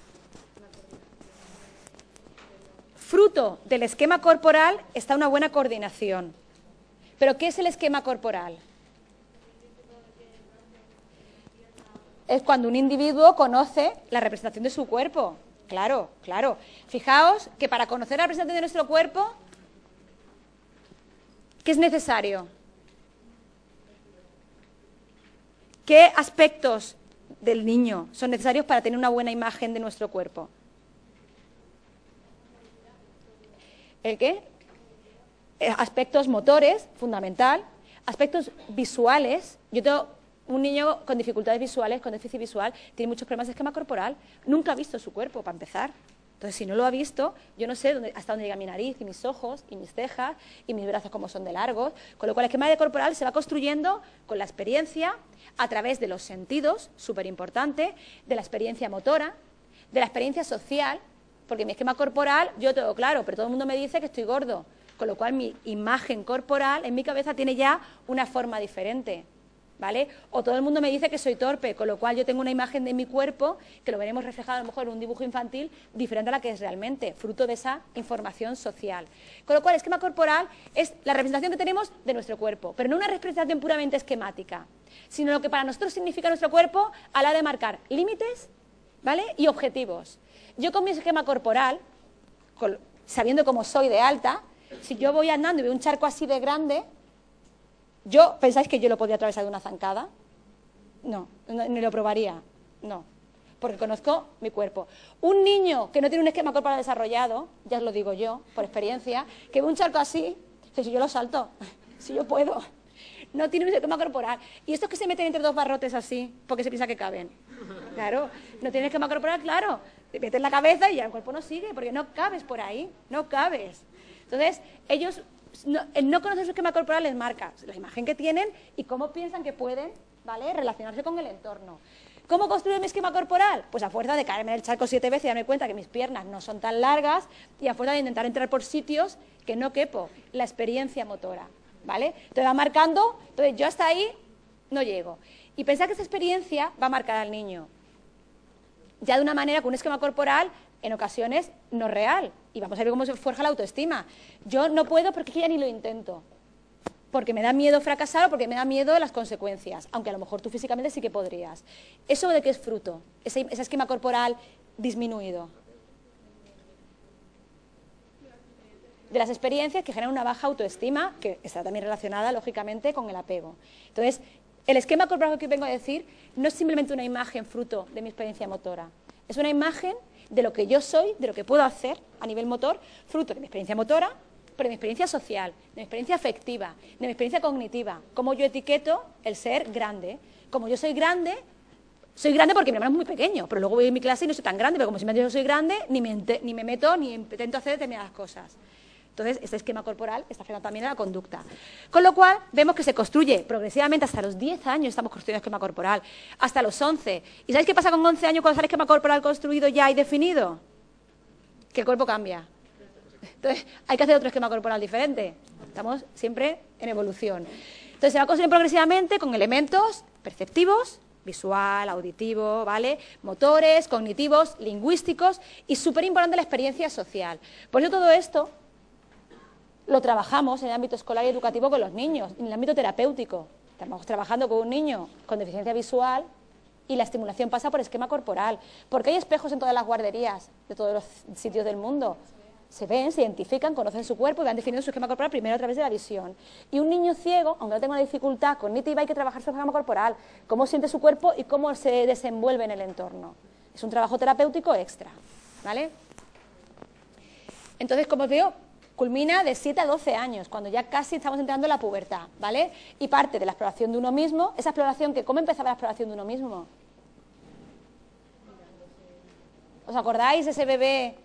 Fruto del esquema corporal está una buena coordinación. ¿Pero qué es el esquema corporal? Es cuando un individuo conoce la representación de su cuerpo. Claro, claro. Fijaos que para conocer la representación de nuestro cuerpo ¿Qué es necesario? ¿Qué aspectos del niño son necesarios para tener una buena imagen de nuestro cuerpo? ¿El qué? Eh, aspectos motores, fundamental. Aspectos visuales. Yo tengo un niño con dificultades visuales, con déficit visual, tiene muchos problemas de esquema corporal. Nunca ha visto su cuerpo, para empezar. Entonces, si no lo ha visto, yo no sé hasta dónde llega mi nariz y mis ojos y mis cejas y mis brazos como son de largos, con lo cual el esquema corporal se va construyendo con la experiencia, a través de los sentidos, súper importante, de la experiencia motora, de la experiencia social, porque mi esquema corporal yo tengo claro, pero todo el mundo me dice que estoy gordo, con lo cual mi imagen corporal en mi cabeza tiene ya una forma diferente. ¿Vale? O todo el mundo me dice que soy torpe, con lo cual yo tengo una imagen de mi cuerpo, que lo veremos reflejado a lo mejor en un dibujo infantil, diferente a la que es realmente, fruto de esa información social. Con lo cual, esquema corporal es la representación que tenemos de nuestro cuerpo, pero no una representación puramente esquemática, sino lo que para nosotros significa nuestro cuerpo a la de marcar límites, ¿vale? Y objetivos. Yo con mi esquema corporal, sabiendo cómo soy de alta, si yo voy andando y veo un charco así de grande, ¿Yo pensáis que yo lo podría atravesar de una zancada? No, ni lo probaría. No, porque conozco mi cuerpo. Un niño que no tiene un esquema corporal desarrollado, ya os lo digo yo, por experiencia, que ve un charco así, dice, si yo lo salto, si yo puedo. No tiene un esquema corporal. Y estos que se meten entre dos barrotes así, porque se piensa que caben. Claro, no tiene esquema corporal, claro. Te metes la cabeza y ya el cuerpo no sigue, porque no cabes por ahí, no cabes. Entonces, ellos el no conocer su esquema corporal les marca la imagen que tienen y cómo piensan que pueden ¿vale? relacionarse con el entorno. ¿Cómo construir mi esquema corporal? Pues a fuerza de caerme en el charco siete veces y darme cuenta que mis piernas no son tan largas y a fuerza de intentar entrar por sitios que no quepo, la experiencia motora. ¿Vale? Entonces va marcando, entonces yo hasta ahí no llego. Y pensar que esta experiencia va a marcar al niño. Ya de una manera, con un esquema corporal, en ocasiones no real. Y vamos a ver cómo se forja la autoestima. Yo no puedo porque ya ni lo intento. Porque me da miedo fracasar o porque me da miedo las consecuencias. Aunque a lo mejor tú físicamente sí que podrías. ¿Eso de qué es fruto? Ese, esquema corporal disminuido. de las experiencias que generan una baja autoestima, que está también relacionada, lógicamente, con el apego. Entonces, el esquema corporal que vengo a decir no es simplemente una imagen fruto de mi experiencia motora, es una imagen de lo que yo soy, de lo que puedo hacer a nivel motor, fruto de mi experiencia motora, pero de mi experiencia social, de mi experiencia afectiva, de mi experiencia cognitiva, cómo yo etiqueto el ser grande. Como yo soy grande, soy grande porque mi hermano es muy pequeño, pero luego voy a mi clase y no soy tan grande, pero como si me dicho soy grande, ni me, ni me meto ni intento hacer determinadas cosas. Entonces, este esquema corporal está afectando también a la conducta. Con lo cual, vemos que se construye progresivamente hasta los 10 años, estamos construyendo esquema corporal, hasta los 11. ¿Y sabéis qué pasa con 11 años cuando sale esquema corporal construido ya y definido? Que el cuerpo cambia. Entonces, hay que hacer otro esquema corporal diferente. Estamos siempre en evolución. Entonces, se va construyendo progresivamente con elementos perceptivos, visual, auditivo, ¿vale? Motores, cognitivos, lingüísticos y súper importante la experiencia social. Por eso todo esto lo trabajamos en el ámbito escolar y educativo con los niños, en el ámbito terapéutico. Estamos trabajando con un niño con deficiencia visual y la estimulación pasa por esquema corporal. Porque hay espejos en todas las guarderías de todos los sitios del mundo. Se ven, se identifican, conocen su cuerpo y van definiendo su esquema corporal primero a través de la visión. Y un niño ciego, aunque no tenga una dificultad cognitiva, hay que trabajar su esquema corporal, cómo siente su cuerpo y cómo se desenvuelve en el entorno. Es un trabajo terapéutico extra. ¿Vale? Entonces, como os digo, culmina de 7 a 12 años, cuando ya casi estamos entrando en la pubertad, ¿vale? Y parte de la exploración de uno mismo, esa exploración que, ¿cómo empezaba la exploración de uno mismo? ¿Os acordáis ese bebé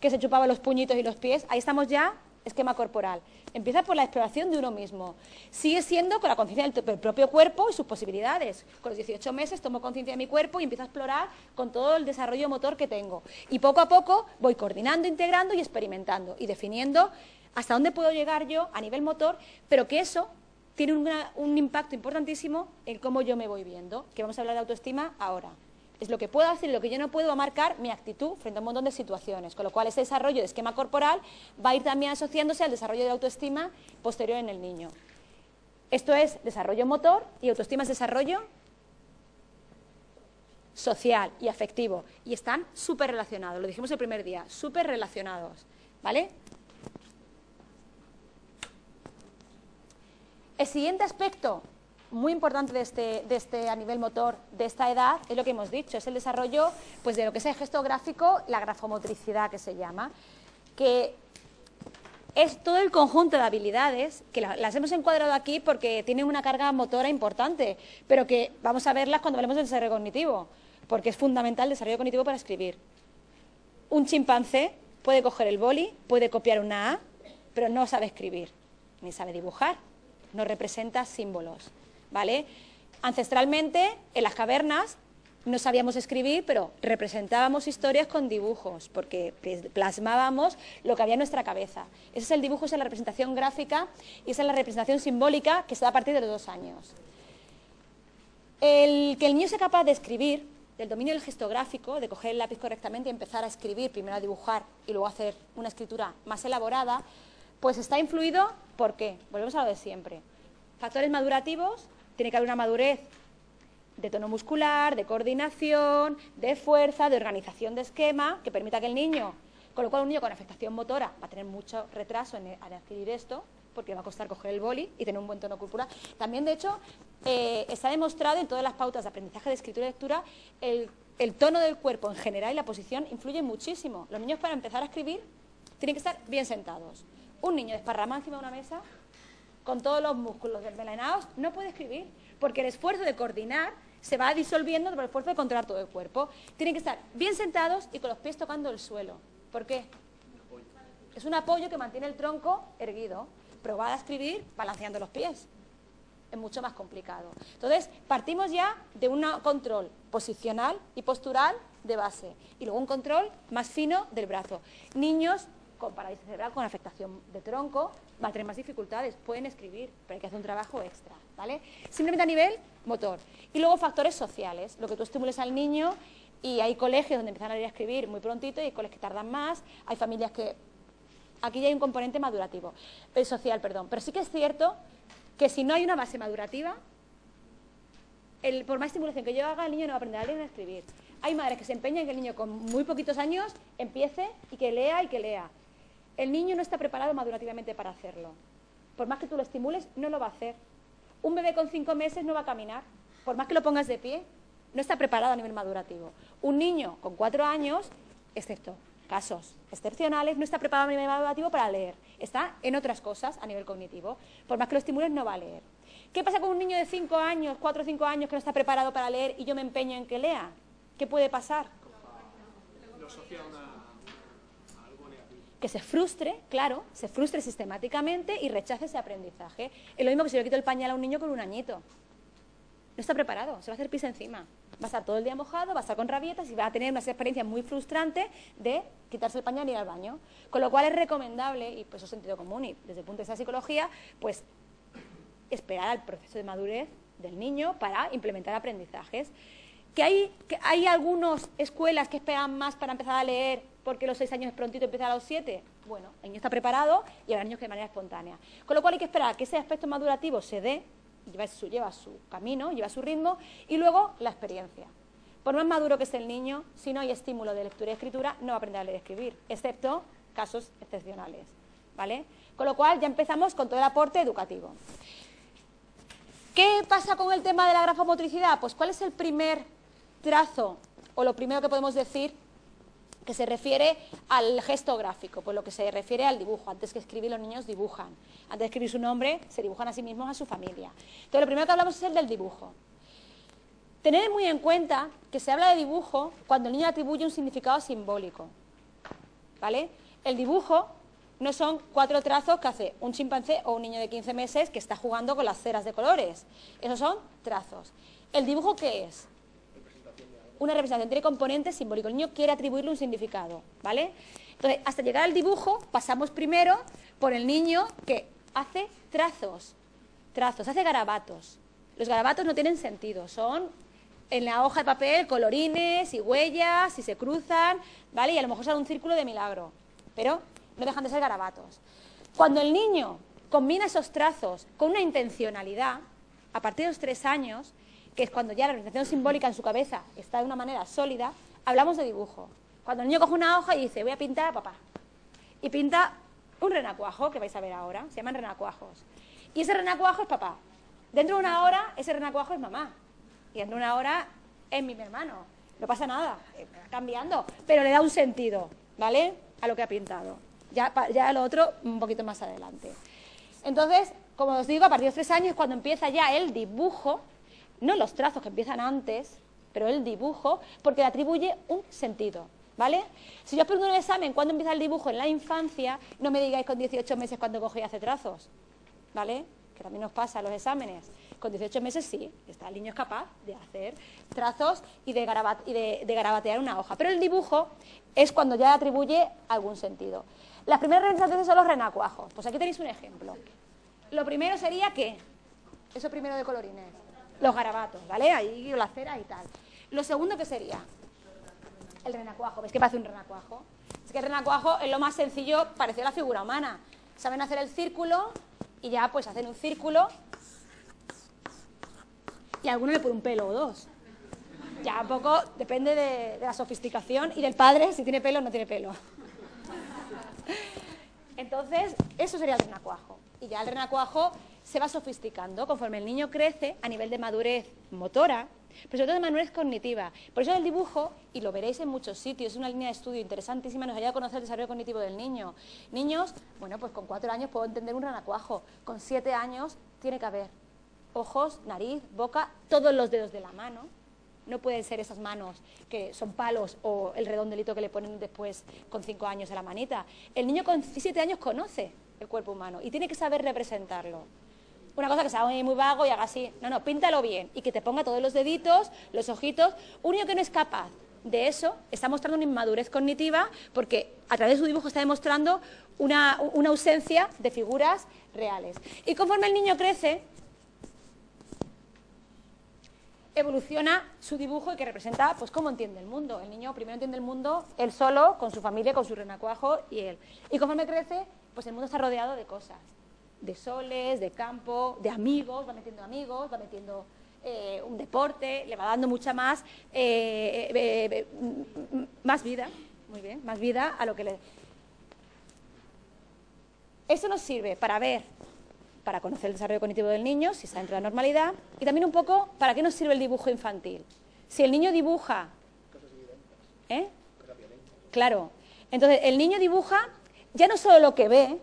que se chupaba los puñitos y los pies? Ahí estamos ya esquema corporal. Empieza por la exploración de uno mismo. Sigue siendo con la conciencia del propio cuerpo y sus posibilidades. Con los 18 meses tomo conciencia de mi cuerpo y empiezo a explorar con todo el desarrollo motor que tengo. Y poco a poco voy coordinando, integrando y experimentando y definiendo hasta dónde puedo llegar yo a nivel motor, pero que eso tiene un impacto importantísimo en cómo yo me voy viendo, que vamos a hablar de autoestima ahora es lo que puedo hacer y lo que yo no puedo marcar mi actitud frente a un montón de situaciones. Con lo cual, ese desarrollo de esquema corporal va a ir también asociándose al desarrollo de autoestima posterior en el niño. Esto es desarrollo motor y autoestima es desarrollo social y afectivo. Y están súper relacionados, lo dijimos el primer día, súper relacionados. ¿Vale? El siguiente aspecto muy importante este, de este, a nivel motor de esta edad es lo que hemos dicho, es el desarrollo pues, de lo que es el gesto gráfico, la grafomotricidad que se llama, que es todo el conjunto de habilidades, que las hemos encuadrado aquí porque tienen una carga motora importante, pero que vamos a verlas cuando hablemos del desarrollo cognitivo, porque es fundamental el desarrollo cognitivo para escribir. Un chimpancé puede coger el boli, puede copiar una A, pero no sabe escribir, ni sabe dibujar, no representa símbolos. Ancestralmente, en las cavernas, no sabíamos escribir, pero representábamos historias con dibujos, porque plasmábamos lo que había en nuestra cabeza. Ese es el dibujo, esa es la representación gráfica y esa es la representación simbólica que se da a partir de los dos años. El que el niño sea capaz de escribir, del dominio del gesto gráfico, de coger el lápiz correctamente y empezar a escribir, primero a dibujar y luego a hacer una escritura más elaborada, pues está influido, ¿por qué? Volvemos a lo de siempre. Factores madurativos, tiene que haber una madurez de tono muscular, de coordinación, de fuerza, de organización de esquema, que permita que el niño, con lo cual un niño con afectación motora va a tener mucho retraso en, adquirir esto, porque va a costar coger el boli y tener un buen tono corporal. También, de hecho, eh, está demostrado en todas las pautas de aprendizaje de escritura y lectura, el, el tono del cuerpo en general y la posición influye muchísimo. Los niños para empezar a escribir tienen que estar bien sentados. Un niño desparramado encima de una mesa con todos los músculos desmelenados, no puede escribir, porque el esfuerzo de coordinar se va disolviendo por el esfuerzo de controlar todo el cuerpo. Tienen que estar bien sentados y con los pies tocando el suelo. ¿Por qué? Es un apoyo que mantiene el tronco erguido. Probad a escribir balanceando los pies. Es mucho más complicado. Entonces, partimos ya de un control posicional y postural de base y luego un control más fino del brazo. Niños con parálisis cerebral, con afectación de tronco, va a tener más dificultades, pueden escribir, pero hay que hacer un trabajo extra, ¿vale? Simplemente a nivel motor. Y luego factores sociales, lo que tú estimules al niño y hay colegios donde empiezan a leer a escribir muy prontito y hay colegios que tardan más, hay familias que... Aquí ya hay un componente madurativo, eh, social, perdón, pero sí que es cierto que si no hay una base madurativa, por más estimulación que yo haga, el niño no va a aprender a leer ni a escribir. Hay madres que se empeñan en que el niño con muy poquitos años empiece y que lea y que lea. El niño no está preparado madurativamente para hacerlo. Por más que tú lo estimules, no lo va a hacer. Un bebé con cinco meses no va a caminar. Por más que lo pongas de pie, no está preparado a nivel madurativo. Un niño con cuatro años, excepto casos excepcionales, no está preparado a nivel madurativo para leer. Está en otras cosas a nivel cognitivo. Por más que lo estimules, no va a leer. ¿Qué pasa con un niño de cinco años, cuatro o cinco años, que no está preparado para leer y yo me empeño en que lea? ¿Qué puede pasar? Que se frustre, claro, se frustre sistemáticamente y rechace ese aprendizaje. Es lo mismo que si yo quito el pañal a un niño con un añito. No está preparado, se va a hacer pis encima. Va a estar todo el día mojado, va a estar con rabietas y va a tener una experiencia muy frustrante de quitarse el pañal y ir al baño. Con lo cual es recomendable, y pues eso es sentido común y desde el punto de vista de psicología, pues esperar al proceso de madurez del niño para implementar aprendizajes. Que hay, que hay algunas escuelas que esperan más para empezar a leer porque los seis años es prontito empieza a los siete. Bueno, el niño está preparado y habrá niños que de manera espontánea. Con lo cual hay que esperar que ese aspecto madurativo se dé, lleva su, camino, lleva su ritmo, y luego la experiencia. Por más maduro que esté el niño, si no hay estímulo de lectura y escritura, no va a a leer y escribir, excepto casos excepcionales. ¿Vale? Con lo cual ya empezamos con todo el aporte educativo. ¿Qué pasa con el tema de la grafomotricidad? Pues ¿cuál es el primer trazo o lo primero que podemos decir que se refiere al gesto gráfico, pues lo que se refiere al dibujo. Antes que escribir, los niños dibujan. Antes de escribir su nombre, se dibujan a sí mismos, a su familia. Entonces, lo primero que hablamos es el del dibujo. Tened muy en cuenta que se habla de dibujo cuando el niño atribuye un significado simbólico. ¿Vale? El dibujo no son cuatro trazos que hace un chimpancé o un niño de 15 meses que está jugando con las ceras de colores. Esos son trazos. ¿El dibujo qué es? Una representación, tiene componentes simbólicos. El niño quiere atribuirle un significado, ¿vale? Entonces, hasta llegar al dibujo, pasamos primero por el niño que hace trazos, trazos, hace garabatos. Los garabatos no tienen sentido, son en la hoja de papel colorines y huellas y se cruzan, ¿vale? Y a lo mejor sale un círculo de milagro, pero no dejan de ser garabatos. Cuando el niño combina esos trazos con una intencionalidad, a partir de los tres años, que es cuando ya la representación simbólica en su cabeza está de una manera sólida, hablamos de dibujo. Cuando el niño coge una hoja y dice, voy a pintar a papá. Y pinta un renacuajo, que vais a ver ahora, se llaman renacuajos. Y ese renacuajo es papá. Dentro de una hora, ese renacuajo es mamá. Y dentro de una hora es mi hermano. No pasa nada, eh, cambiando. Pero le da un sentido, ¿vale? A lo que ha pintado. Ya, ya lo otro un poquito más adelante. Entonces, como os digo, a partir de los tres años es cuando empieza ya el dibujo no los trazos que empiezan antes, pero el dibujo, porque le atribuye un sentido. ¿Vale? Si yo os pregunto en el examen cuándo empieza el dibujo en la infancia, no me digáis con 18 meses cuando coge y hace trazos. ¿Vale? Que también nos pasa en los exámenes. Con 18 meses sí, está, el niño es capaz de hacer trazos y, de, garabatear una hoja. Pero el dibujo es cuando ya atribuye algún sentido. Las primeras representaciones son los renacuajos. Pues aquí tenéis un ejemplo. Lo primero sería que, eso primero de colorines los garabatos, ¿vale? Ahí la cera y tal. Lo segundo que sería el renacuajo. ¿Ves qué parece un renacuajo? Es que el renacuajo es lo más sencillo, parecido a la figura humana. Saben hacer el círculo y ya pues hacen un círculo y a alguno le pone un pelo o dos. Ya un poco depende de, de la sofisticación y del padre si tiene pelo o no tiene pelo. Entonces, eso sería el renacuajo. Y ya el renacuajo se va sofisticando conforme el niño crece a nivel de madurez motora, pero sobre todo de madurez cognitiva. Por eso el dibujo, y lo veréis en muchos sitios, es una línea de estudio interesantísima, nos ayuda a conocer el desarrollo cognitivo del niño. Niños, bueno, pues con cuatro años puedo entender un renacuajo, con siete años tiene que haber ojos, nariz, boca, todos los dedos de la mano. No pueden ser esas manos que son palos o el redondelito que le ponen después con cinco años a la manita. El niño con siete años conoce el cuerpo humano y tiene que saber representarlo una cosa que sea muy, vago y haga así. No, no, píntalo bien y que te ponga todos los deditos, los ojitos. Único que no es capaz de eso está mostrando una inmadurez cognitiva porque a través de su dibujo está demostrando una, una ausencia de figuras reales. Y conforme el niño crece, evoluciona su dibujo y que representa pues cómo entiende el mundo. El niño primero entiende el mundo él solo, con su familia, con su renacuajo y él. Y conforme crece, pues el mundo está rodeado de cosas, de soles, de campo, de amigos, va metiendo amigos, va metiendo eh, un deporte, le va dando mucha más, eh, eh, más vida, muy bien, más vida a lo que le... Eso nos sirve para ver para conocer el desarrollo cognitivo del niño, si está dentro de la normalidad, y también un poco para qué nos sirve el dibujo infantil. Si el niño dibuja... ¿Eh? Claro. Entonces, el niño dibuja ya no solo lo que ve,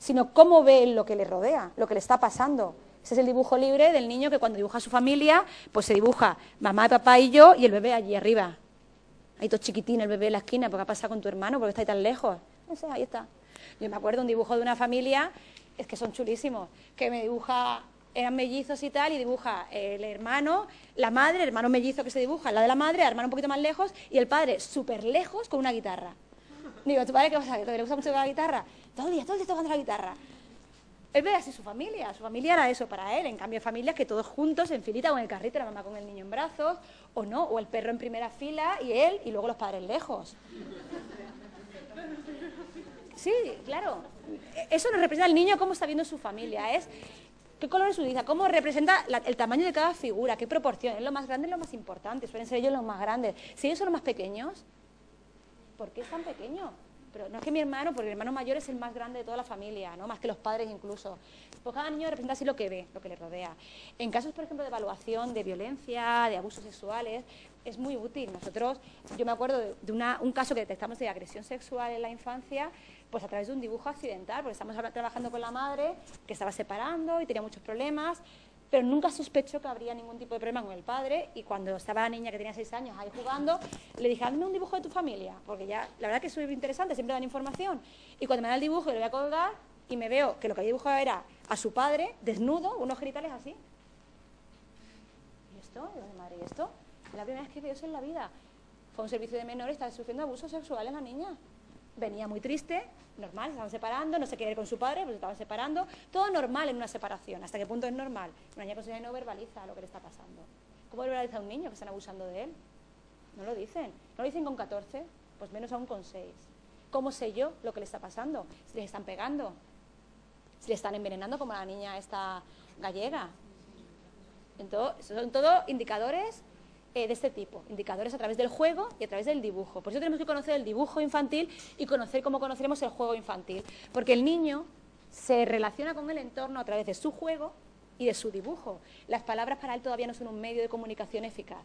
sino cómo ve lo que le rodea, lo que le está pasando. Ese es el dibujo libre del niño que cuando dibuja a su familia, pues se dibuja mamá, papá y yo y el bebé allí arriba. Ahí todo chiquitín el bebé en la esquina, porque ha pasado con tu hermano, porque está ahí tan lejos. No ahí está. Yo me acuerdo un dibujo de una familia es que son chulísimos, que me dibuja, eran mellizos y tal, y dibuja el hermano, la madre, el hermano mellizo que se dibuja, la de la madre, el hermano un poquito más lejos, y el padre súper lejos con una guitarra. Digo, ¿tu padre qué pasa? ¿Que gusta mucho la guitarra? Todo el día, todo el día tocando la guitarra. Él ve así su familia, su familia era eso para él, en cambio familias que todos juntos, en filita o en el carrito, la mamá con el niño en brazos, o no, o el perro en primera fila y él, y luego los padres lejos. Sí, claro. Eso nos representa al niño cómo está viendo su familia. Es qué colores utiliza, cómo representa el tamaño de cada figura, qué proporción. Es lo más grande, es lo más importante. Suelen ser ellos los más grandes. Si ellos son los más pequeños, ¿por qué es tan pequeño? Pero no es que mi hermano, porque el hermano mayor es el más grande de toda la familia, ¿no? más que los padres incluso. Pues cada niño representa así lo que ve, lo que le rodea. En casos, por ejemplo, de evaluación de violencia, de abusos sexuales, es muy útil. Nosotros, yo me acuerdo de, un caso que detectamos de agresión sexual en la infancia, pues a través de un dibujo accidental, porque estamos trabajando con la madre que estaba separando y tenía muchos problemas, pero nunca sospechó que habría ningún tipo de problema con el padre y cuando estaba la niña que tenía seis años ahí jugando, le dije, hazme un dibujo de tu familia, porque ya, la verdad que es súper interesante, siempre dan información. Y cuando me da el dibujo y lo voy a colgar y me veo que lo que había dibujado era a su padre, desnudo, unos genitales así. ¿Y esto? ¿Y madre? ¿Y esto? Es la primera vez que veo eso en la vida. Fue un servicio de menores, estaba sufriendo abuso sexual en la niña venía muy triste, normal, estaban separando, no se quería ir con su padre, pues estaban separando, todo normal en una separación. ¿Hasta qué punto es normal? Una niña con no verbaliza lo que le está pasando. ¿Cómo verbaliza a un niño que están abusando de él? No lo dicen. No lo dicen con 14, pues menos aún con 6. ¿Cómo sé yo lo que le está pasando? Si les están pegando, si le están envenenando como la niña esta gallega. Entonces, son todo indicadores eh, de este tipo, indicadores a través del juego y a través del dibujo. Por eso tenemos que conocer el dibujo infantil y conocer cómo conoceremos el juego infantil, porque el niño se relaciona con el entorno a través de su juego y de su dibujo. Las palabras para él todavía no son un medio de comunicación eficaz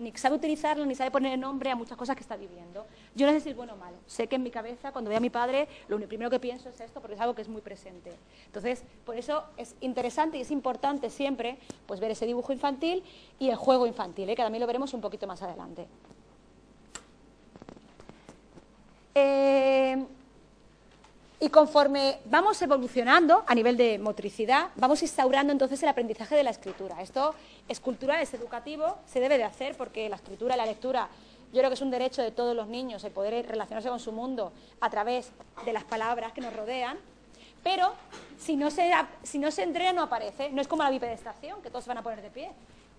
ni sabe utilizarlo, ni sabe poner nombre a muchas cosas que está viviendo. Yo no sé si es bueno o malo. Sé que en mi cabeza, cuando veo a mi padre, lo primero que pienso es esto, porque es algo que es muy presente. Entonces, por eso es interesante y es importante siempre pues, ver ese dibujo infantil y el juego infantil, ¿eh? que también lo veremos un poquito más adelante. Eh, y conforme vamos evolucionando a nivel de motricidad, vamos instaurando entonces el aprendizaje de la escritura. Esto es cultural, es educativo, se debe de hacer porque la escritura y la lectura yo creo que es un derecho de todos los niños el poder relacionarse con su mundo a través de las palabras que nos rodean, pero si no se, si no no aparece, no es como la bipedestación, que todos se van a poner de pie.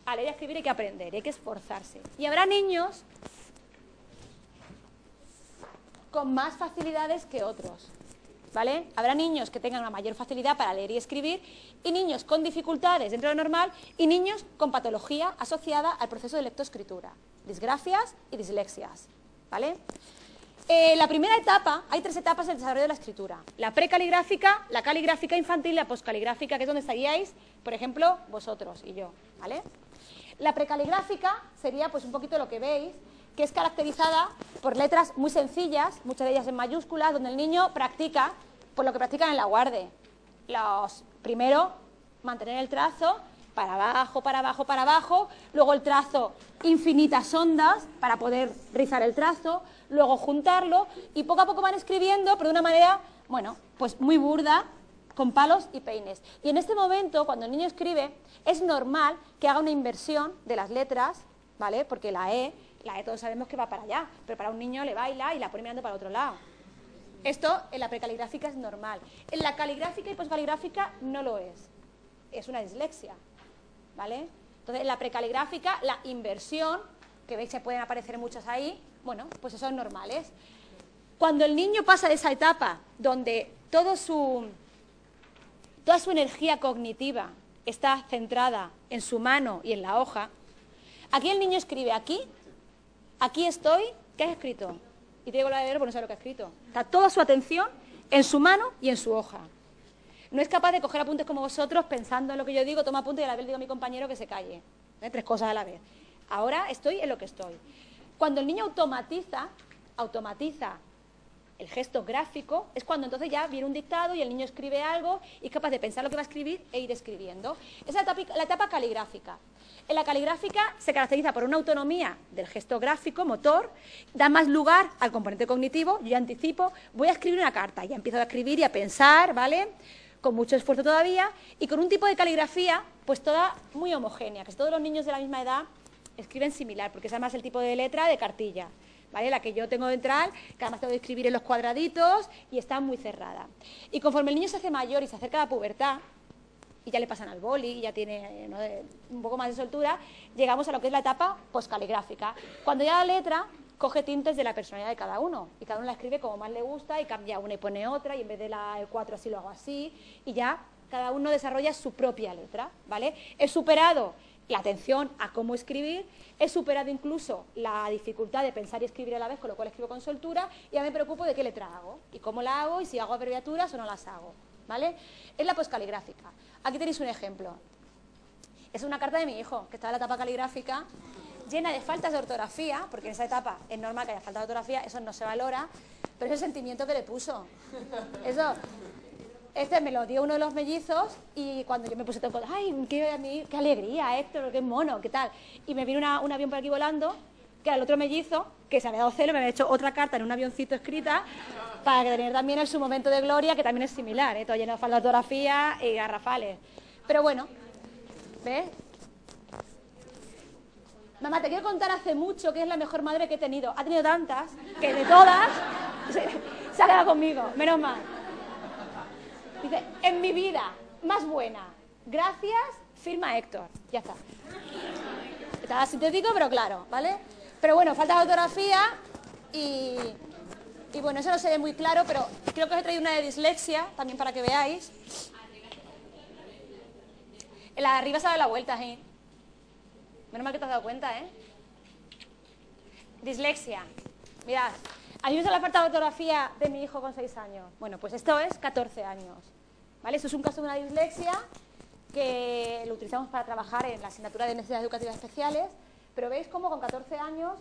A leer y escribir hay que aprender, hay que esforzarse. Y habrá niños con más facilidades que otros. ¿Vale? Habrá niños que tengan una mayor facilidad para leer y escribir y niños con dificultades dentro de lo normal y niños con patología asociada al proceso de lectoescritura, disgrafias y dislexias, ¿vale? Eh, la primera etapa, hay tres etapas del desarrollo de la escritura. La precaligráfica, la caligráfica infantil y la poscaligráfica, que es donde estaríais, por ejemplo, vosotros y yo, ¿vale? La precaligráfica sería pues un poquito lo que veis, que es caracterizada por letras muy sencillas, muchas de ellas en mayúsculas, donde el niño practica por lo que practican en la guardia. Los, primero, mantener el trazo para abajo, para abajo, para abajo, luego el trazo infinitas ondas para poder rizar el trazo, luego juntarlo y poco a poco van escribiendo, pero de una manera, bueno, pues muy burda, con palos y peines. Y en este momento, cuando el niño escribe, es normal que haga una inversión de las letras, ¿vale? Porque la E La E todos sabemos que va para allá, pero para un niño le baila y la pone mirando para otro lado. Esto en la precaligráfica es normal. En la caligráfica y poscaligráfica no lo es. Es una dislexia. ¿Vale? Entonces, en la precaligráfica, la inversión, que veis que pueden aparecer muchas ahí, bueno, pues eso es normales. Cuando el niño pasa de esa etapa donde todo su, toda su energía cognitiva está centrada en su mano y en la hoja, aquí el niño escribe aquí, aquí estoy, ¿qué has escrito? Y te digo la de porque no sabe lo que ha escrito. Está toda su atención en su mano y en su hoja. No es capaz de coger apuntes como vosotros pensando en lo que yo digo, toma apuntes y a la vez digo a mi compañero que se calle. ¿eh? Tres cosas a la vez. Ahora estoy en lo que estoy. Cuando el niño automatiza, automatiza el gesto gráfico, es cuando entonces ya viene un dictado y el niño escribe algo y es capaz de pensar lo que va a escribir e ir escribiendo. Esa es la etapa, caligráfica. En la caligráfica se caracteriza por una autonomía del gesto gráfico, motor, da más lugar al componente cognitivo, yo ya anticipo, voy a escribir una carta, ya empiezo a escribir y a pensar, ¿vale? Con mucho esfuerzo todavía, y con un tipo de caligrafía, pues toda muy homogénea, que todos los niños de la misma edad escriben similar, porque es además el tipo de letra de cartilla. ¿Vale? La que yo tengo dentral, que además tengo que escribir en los cuadraditos y está muy cerrada. Y conforme el niño se hace mayor y se acerca a la pubertad, y ya le pasan al boli, y ya tiene un poco más de soltura, llegamos a lo que es la etapa poscaligráfica. Cuando ya la letra coge tintes de la personalidad de cada uno, y cada uno la escribe como más le gusta, y cambia una y pone otra, y en vez de la 4 así lo hago así, y ya cada uno desarrolla su propia letra, ¿vale? He superado la atención a cómo escribir, he superado incluso la dificultad de pensar y escribir a la vez, con lo cual escribo con soltura, y ya me preocupo de qué letra hago, y cómo la hago, y si hago abreviaturas o no las hago, ¿vale? Es la poscaligráfica. Aquí tenéis un ejemplo. Es una carta de mi hijo, que está en la etapa caligráfica, llena de faltas de ortografía, porque en esa etapa es normal que haya falta de ortografía, eso no se valora, pero es el sentimiento que le puso. Eso, este me lo dio uno de los mellizos y cuando yo me puse todo, ay, qué, alegría, Héctor, qué mono, qué tal. Y me vino un avión por aquí volando, que era el otro mellizo, que se había dado celo, me había hecho otra carta en un avioncito escrita, para tener también en su momento de gloria, que también es similar, ¿eh? todo lleno de ortografía y garrafales. Pero bueno, ¿ves? Mamá, te quiero contar hace mucho que es la mejor madre que he tenido. Ha tenido tantas que de todas se ha quedado conmigo, menos mal. Dice, en mi vida más buena, gracias, firma Héctor. Ya está. Está sintético, pero claro, ¿vale? Pero bueno, falta de ortografía y, y bueno, eso no se ve muy claro, pero creo que os he traído una de dislexia también para que veáis. La de arriba se da la vuelta, ¿eh? Menos mal que te has dado cuenta, ¿eh? Dislexia. Mirad, ¿a mí me la falta de ortografía de mi hijo con 6 años? Bueno, pues esto es 14 años. ¿Vale? Esto es un caso de una dislexia que lo utilizamos para trabajar en la asignatura de necesidades educativas especiales, pero veis cómo con 14 años,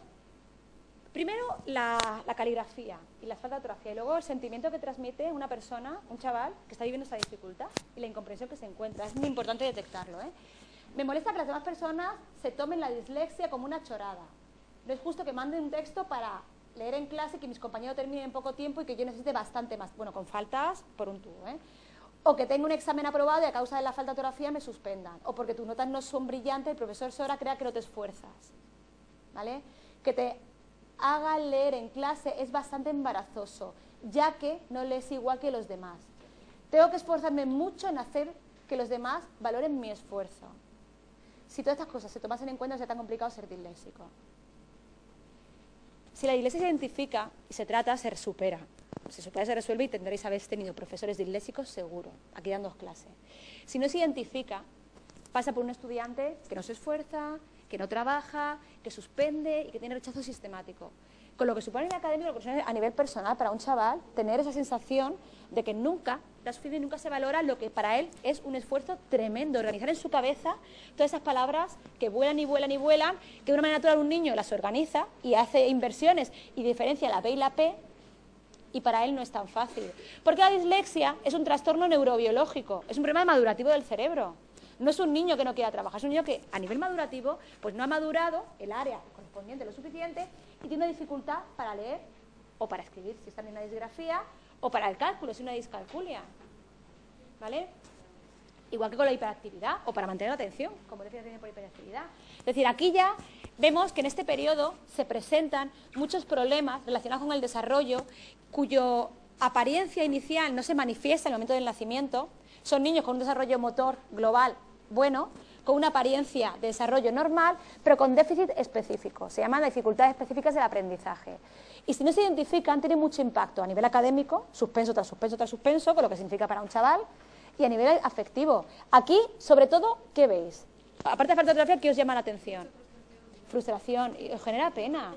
primero la, caligrafía y la falta de ortografía, y luego el sentimiento que transmite una persona, un chaval, que está viviendo esa dificultad y la incomprensión que se encuentra. Es muy importante detectarlo. ¿eh? Me molesta que las demás personas se tomen la dislexia como una chorada. No es justo que manden un texto para leer en clase, que mis compañeros terminen en poco tiempo y que yo necesite bastante más. Bueno, con faltas por un tubo. ¿eh? O que tenga un examen aprobado y a causa de la falta de ortografía me suspendan. O porque tus notas no son brillantes, el profesor Sora crea que no te esfuerzas. ¿Vale? Que te haga leer en clase es bastante embarazoso, ya que no lees igual que los demás. Tengo que esforzarme mucho en hacer que los demás valoren mi esfuerzo. Si todas estas cosas se tomasen en cuenta, sería tan complicado ser disléxico. Si la iglesia se identifica y se trata, se supera. Si supera, se resuelve y tendréis haber tenido profesores disléxicos seguro, aquí dando clase. Si no se identifica, pasa por un estudiante que no se esfuerza, que no trabaja, que suspende y que tiene rechazo sistemático. Con lo que supone en académico, a nivel personal, para un chaval, tener esa sensación de que nunca da suficiente nunca se valora lo que para él es un esfuerzo tremendo, organizar en su cabeza todas esas palabras que vuelan y vuelan y vuelan, que de una manera natural un niño las organiza y hace inversiones y diferencia la B y la P, y para él no es tan fácil. Porque la dislexia es un trastorno neurobiológico, es un problema madurativo del cerebro. No es un niño que no quiera trabajar, es un niño que a nivel madurativo pues no ha madurado el área correspondiente lo suficiente y tiene una dificultad para leer o para escribir, si está en una disgrafía, o para el cálculo, si es una discalculia. ¿Vale? igual que con la hiperactividad o para mantener la atención, como definición por hiperactividad. Es decir, aquí ya vemos que en este periodo se presentan muchos problemas relacionados con el desarrollo cuyo apariencia inicial no se manifiesta en el momento del nacimiento. Son niños con un desarrollo motor global bueno, con una apariencia de desarrollo normal, pero con déficit específico. Se llaman dificultades específicas del aprendizaje. Y si no se identifican, tienen mucho impacto a nivel académico, suspenso tras suspenso tras suspenso, con lo que significa para un chaval, y a nivel afectivo. Aquí, sobre todo, ¿qué veis? Aparte de falta de ¿qué os llama la atención? Frustración. Y os genera pena.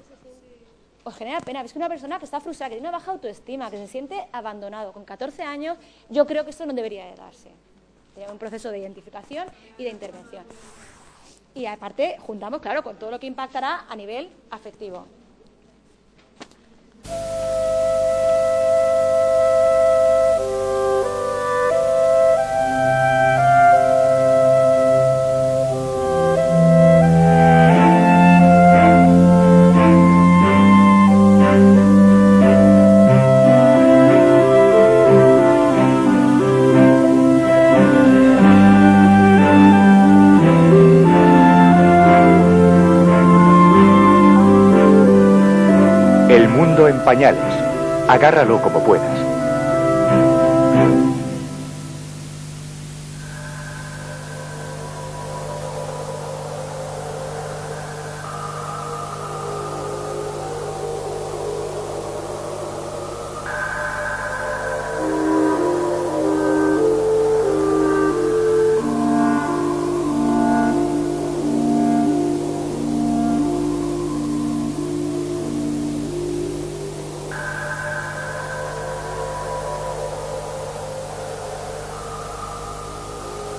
Os genera pena. Ves que una persona que está frustrada, que tiene una baja autoestima, que se siente abandonado con 14 años, yo creo que esto no debería de darse. Sería un proceso de identificación y de intervención. Y aparte, juntamos, claro, con todo lo que impactará a nivel afectivo. Agárralo como puedas.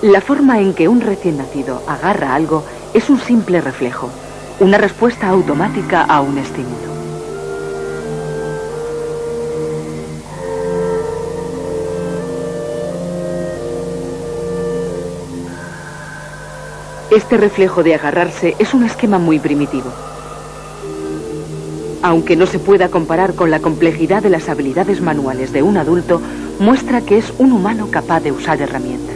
La forma en que un recién nacido agarra algo es un simple reflejo, una respuesta automática a un estímulo. Este reflejo de agarrarse es un esquema muy primitivo. Aunque no se pueda comparar con la complejidad de las habilidades manuales de un adulto, muestra que es un humano capaz de usar herramientas.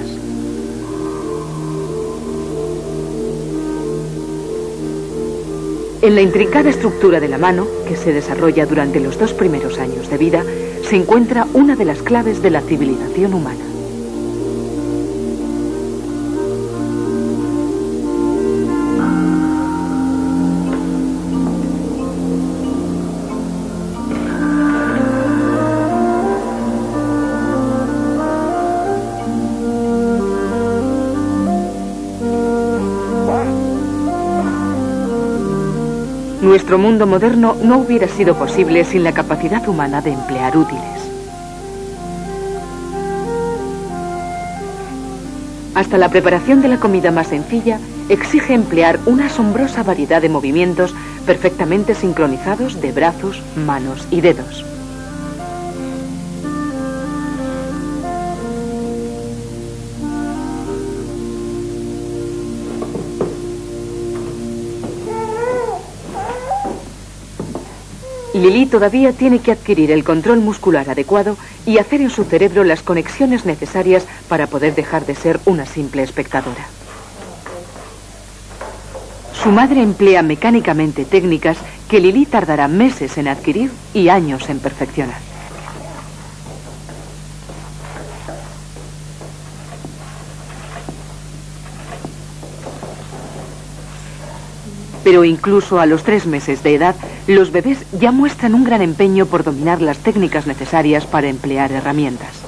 En la intrincada estructura de la mano, que se desarrolla durante los dos primeros años de vida, se encuentra una de las claves de la civilización humana. Nuestro mundo moderno no hubiera sido posible sin la capacidad humana de emplear útiles. Hasta la preparación de la comida más sencilla exige emplear una asombrosa variedad de movimientos perfectamente sincronizados de brazos, manos y dedos. Lili todavía tiene que adquirir el control muscular adecuado y hacer en su cerebro las conexiones necesarias para poder dejar de ser una simple espectadora. Su madre emplea mecánicamente técnicas que Lili tardará meses en adquirir y años en perfeccionar. Pero incluso a los tres meses de edad, los bebés ya muestran un gran empeño por dominar las técnicas necesarias para emplear herramientas.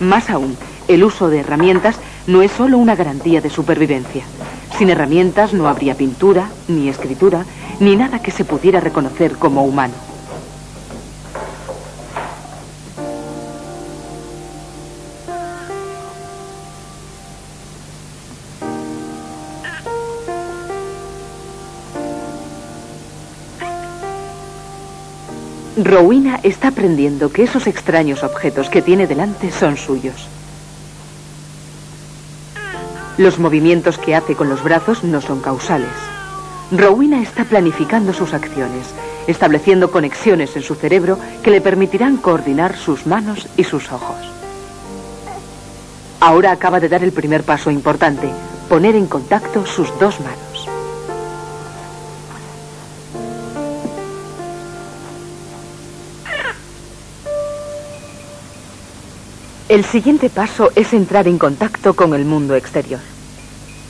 Más aún, el uso de herramientas no es solo una garantía de supervivencia. Sin herramientas no habría pintura, ni escritura, ni nada que se pudiera reconocer como humano. Rowena está aprendiendo que esos extraños objetos que tiene delante son suyos. Los movimientos que hace con los brazos no son causales. Rowena está planificando sus acciones, estableciendo conexiones en su cerebro que le permitirán coordinar sus manos y sus ojos. Ahora acaba de dar el primer paso importante, poner en contacto sus dos manos. El siguiente paso es entrar en contacto con el mundo exterior.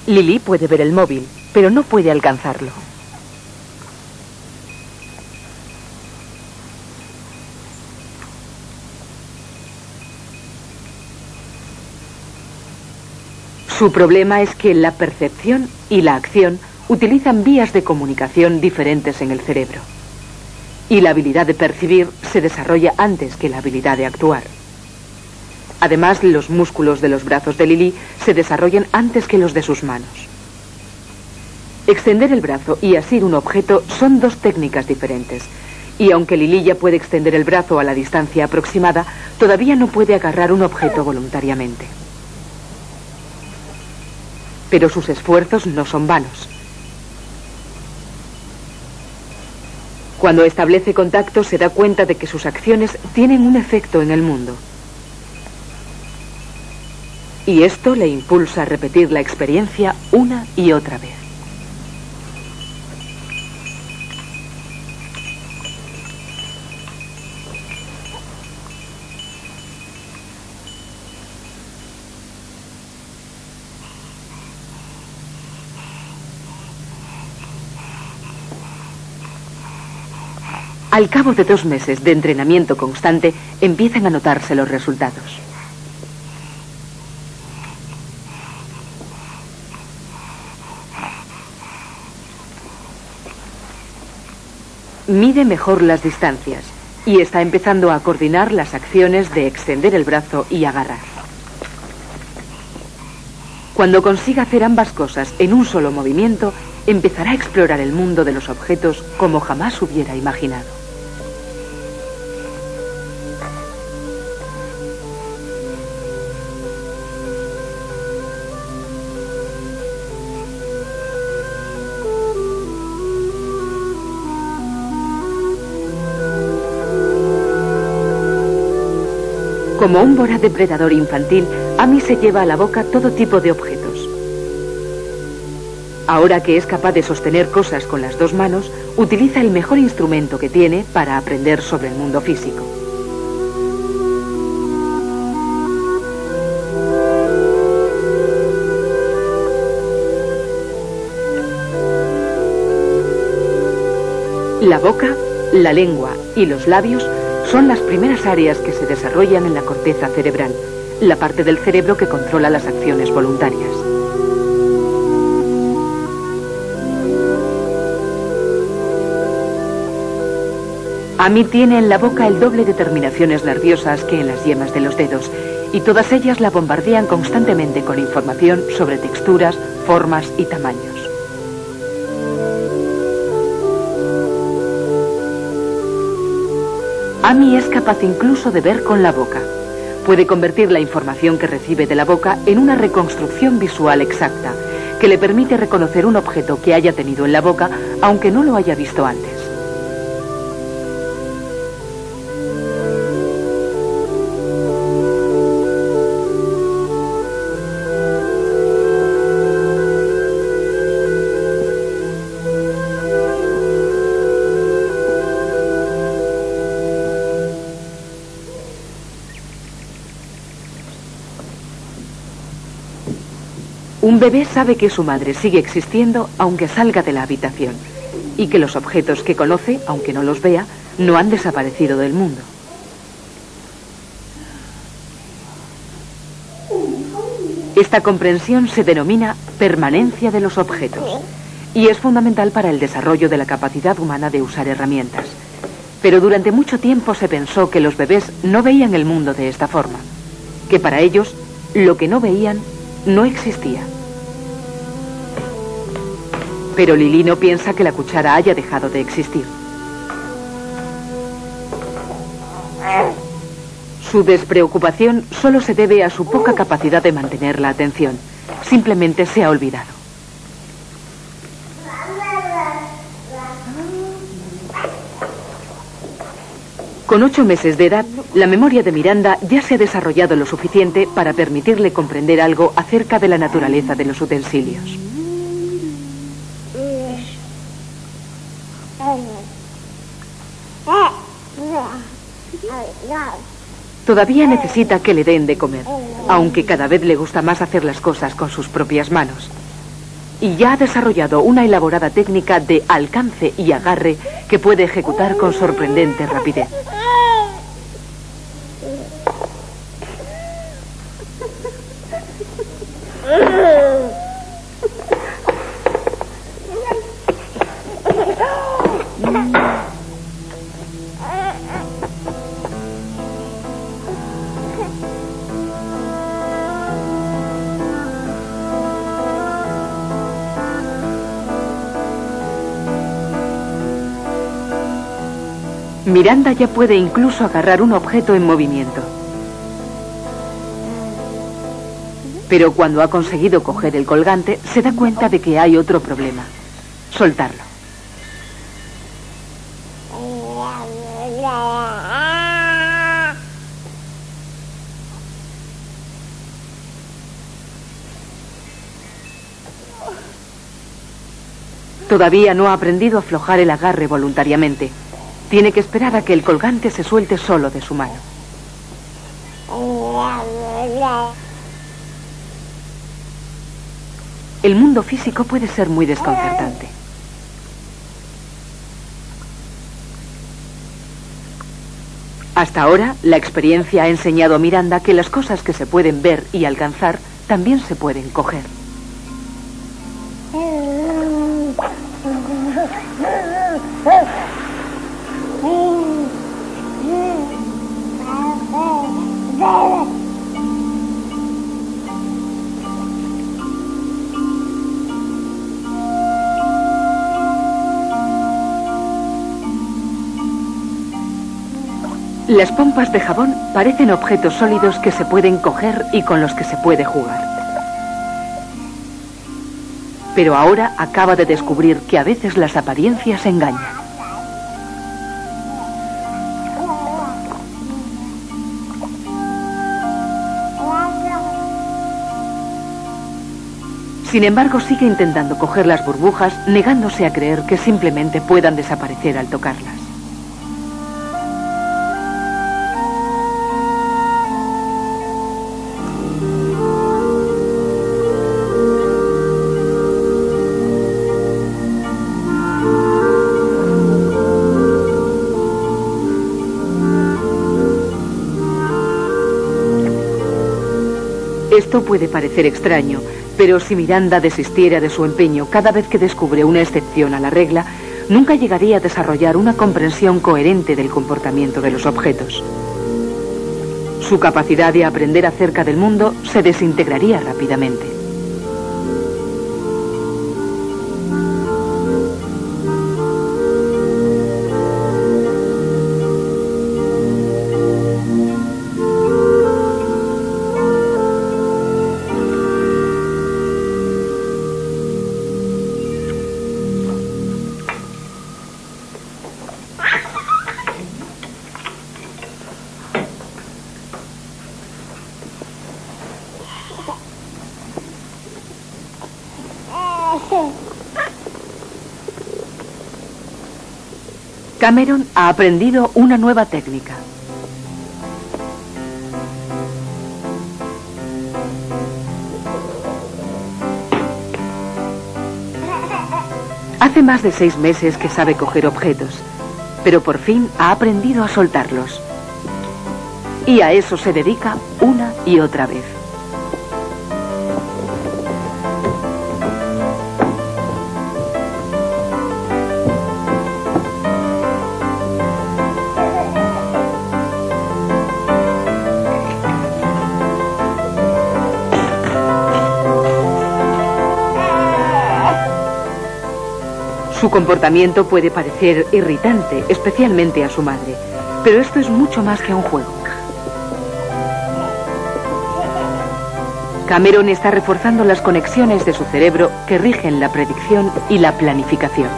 Lily puede ver el móvil, pero no puede alcanzarlo. Su problema es que la percepción y la acción utilizan vías de comunicación diferentes en el cerebro. Y la habilidad de percibir se desarrolla antes que la habilidad de actuar. Además, los músculos de los brazos de Lily se desarrollan antes que los de sus manos. Extender el brazo y asir un objeto son dos técnicas diferentes. Y aunque Lily ya puede extender el brazo a la distancia aproximada, todavía no puede agarrar un objeto voluntariamente pero sus esfuerzos no son vanos. Cuando establece contacto se da cuenta de que sus acciones tienen un efecto en el mundo. Y esto le impulsa a repetir la experiencia una y otra vez. Al cabo de dos meses de entrenamiento constante, empiezan a notarse los resultados. Mide mejor las distancias y está empezando a coordinar las acciones de extender el brazo y agarrar. Cuando consiga hacer ambas cosas en un solo movimiento, empezará a explorar el mundo de los objetos como jamás hubiera imaginado. Como un voraz depredador infantil, Amy se lleva a la boca todo tipo de objetos. Ahora que es capaz de sostener cosas con las dos manos, utiliza el mejor instrumento que tiene para aprender sobre el mundo físico. La boca, la lengua y los labios son las primeras áreas que se desarrollan en la corteza cerebral, la parte del cerebro que controla las acciones voluntarias. Amy tiene en la boca el doble de terminaciones nerviosas que en las yemas de los dedos, y todas ellas la bombardean constantemente con información sobre texturas, formas y tamaños. Amy es capaz incluso de ver con la boca. Puede convertir la información que recibe de la boca en una reconstrucción visual exacta, que le permite reconocer un objeto que haya tenido en la boca, aunque no lo haya visto antes. Bebé sabe que su madre sigue existiendo aunque salga de la habitación y que los objetos que conoce, aunque no los vea, no han desaparecido del mundo. Esta comprensión se denomina permanencia de los objetos y es fundamental para el desarrollo de la capacidad humana de usar herramientas. Pero durante mucho tiempo se pensó que los bebés no veían el mundo de esta forma, que para ellos lo que no veían no existía. Pero Lili no piensa que la cuchara haya dejado de existir. Su despreocupación solo se debe a su poca capacidad de mantener la atención. Simplemente se ha olvidado. Con ocho meses de edad, la memoria de Miranda ya se ha desarrollado lo suficiente para permitirle comprender algo acerca de la naturaleza de los utensilios. Todavía necesita que le den de comer, aunque cada vez le gusta más hacer las cosas con sus propias manos. Y ya ha desarrollado una elaborada técnica de alcance y agarre que puede ejecutar con sorprendente rapidez. Miranda ya puede incluso agarrar un objeto en movimiento. Pero cuando ha conseguido coger el colgante, se da cuenta de que hay otro problema. Soltarlo. Todavía no ha aprendido a aflojar el agarre voluntariamente. Tiene que esperar a que el colgante se suelte solo de su mano. El mundo físico puede ser muy desconcertante. Hasta ahora, la experiencia ha enseñado a Miranda que las cosas que se pueden ver y alcanzar también se pueden coger. Las pompas de jabón parecen objetos sólidos que se pueden coger y con los que se puede jugar. Pero ahora acaba de descubrir que a veces las apariencias engañan. Sin embargo, sigue intentando coger las burbujas, negándose a creer que simplemente puedan desaparecer al tocarlas. Esto puede parecer extraño, pero si Miranda desistiera de su empeño cada vez que descubre una excepción a la regla, nunca llegaría a desarrollar una comprensión coherente del comportamiento de los objetos. Su capacidad de aprender acerca del mundo se desintegraría rápidamente. Cameron ha aprendido una nueva técnica. Hace más de seis meses que sabe coger objetos, pero por fin ha aprendido a soltarlos. Y a eso se dedica una y otra vez. Comportamiento puede parecer irritante, especialmente a su madre, pero esto es mucho más que un juego. Cameron está reforzando las conexiones de su cerebro que rigen la predicción y la planificación.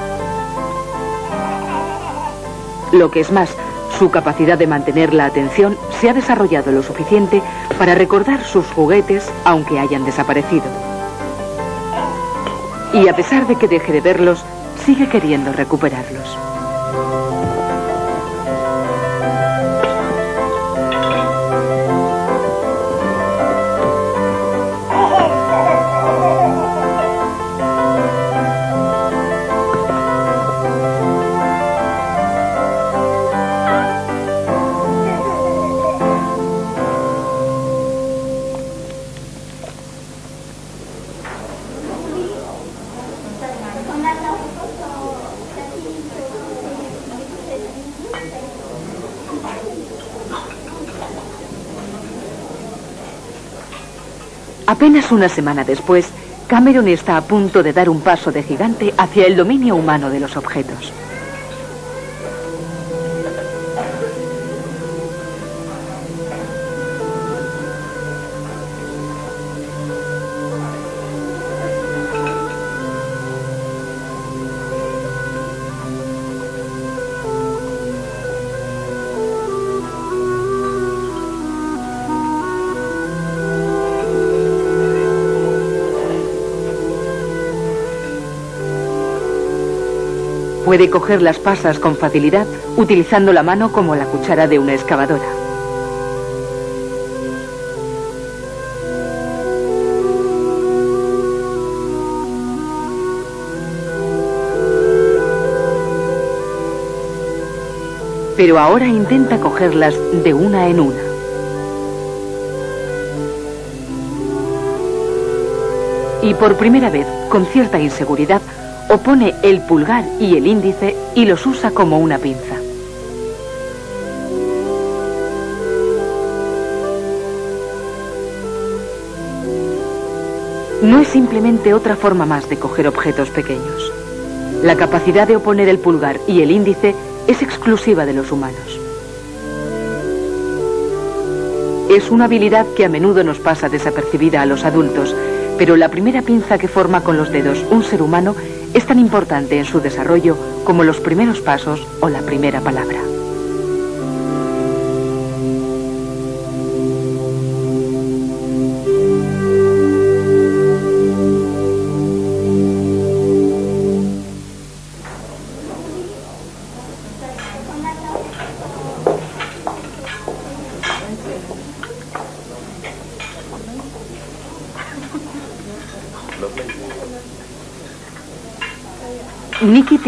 Lo que es más, Su capacidad de mantener la atención se ha desarrollado lo suficiente para recordar sus juguetes aunque hayan desaparecido. Y a pesar de que deje de verlos, sigue queriendo recuperarlos. Apenas una semana después, Cameron está a punto de dar un paso de gigante hacia el dominio humano de los objetos. Puede coger las pasas con facilidad utilizando la mano como la cuchara de una excavadora. Pero ahora intenta cogerlas de una en una. Y por primera vez, con cierta inseguridad, opone el pulgar y el índice y los usa como una pinza. No es simplemente otra forma más de coger objetos pequeños. La capacidad de oponer el pulgar y el índice es exclusiva de los humanos. Es una habilidad que a menudo nos pasa desapercibida a los adultos, pero la primera pinza que forma con los dedos un ser humano es tan importante en su desarrollo como los primeros pasos o la primera palabra.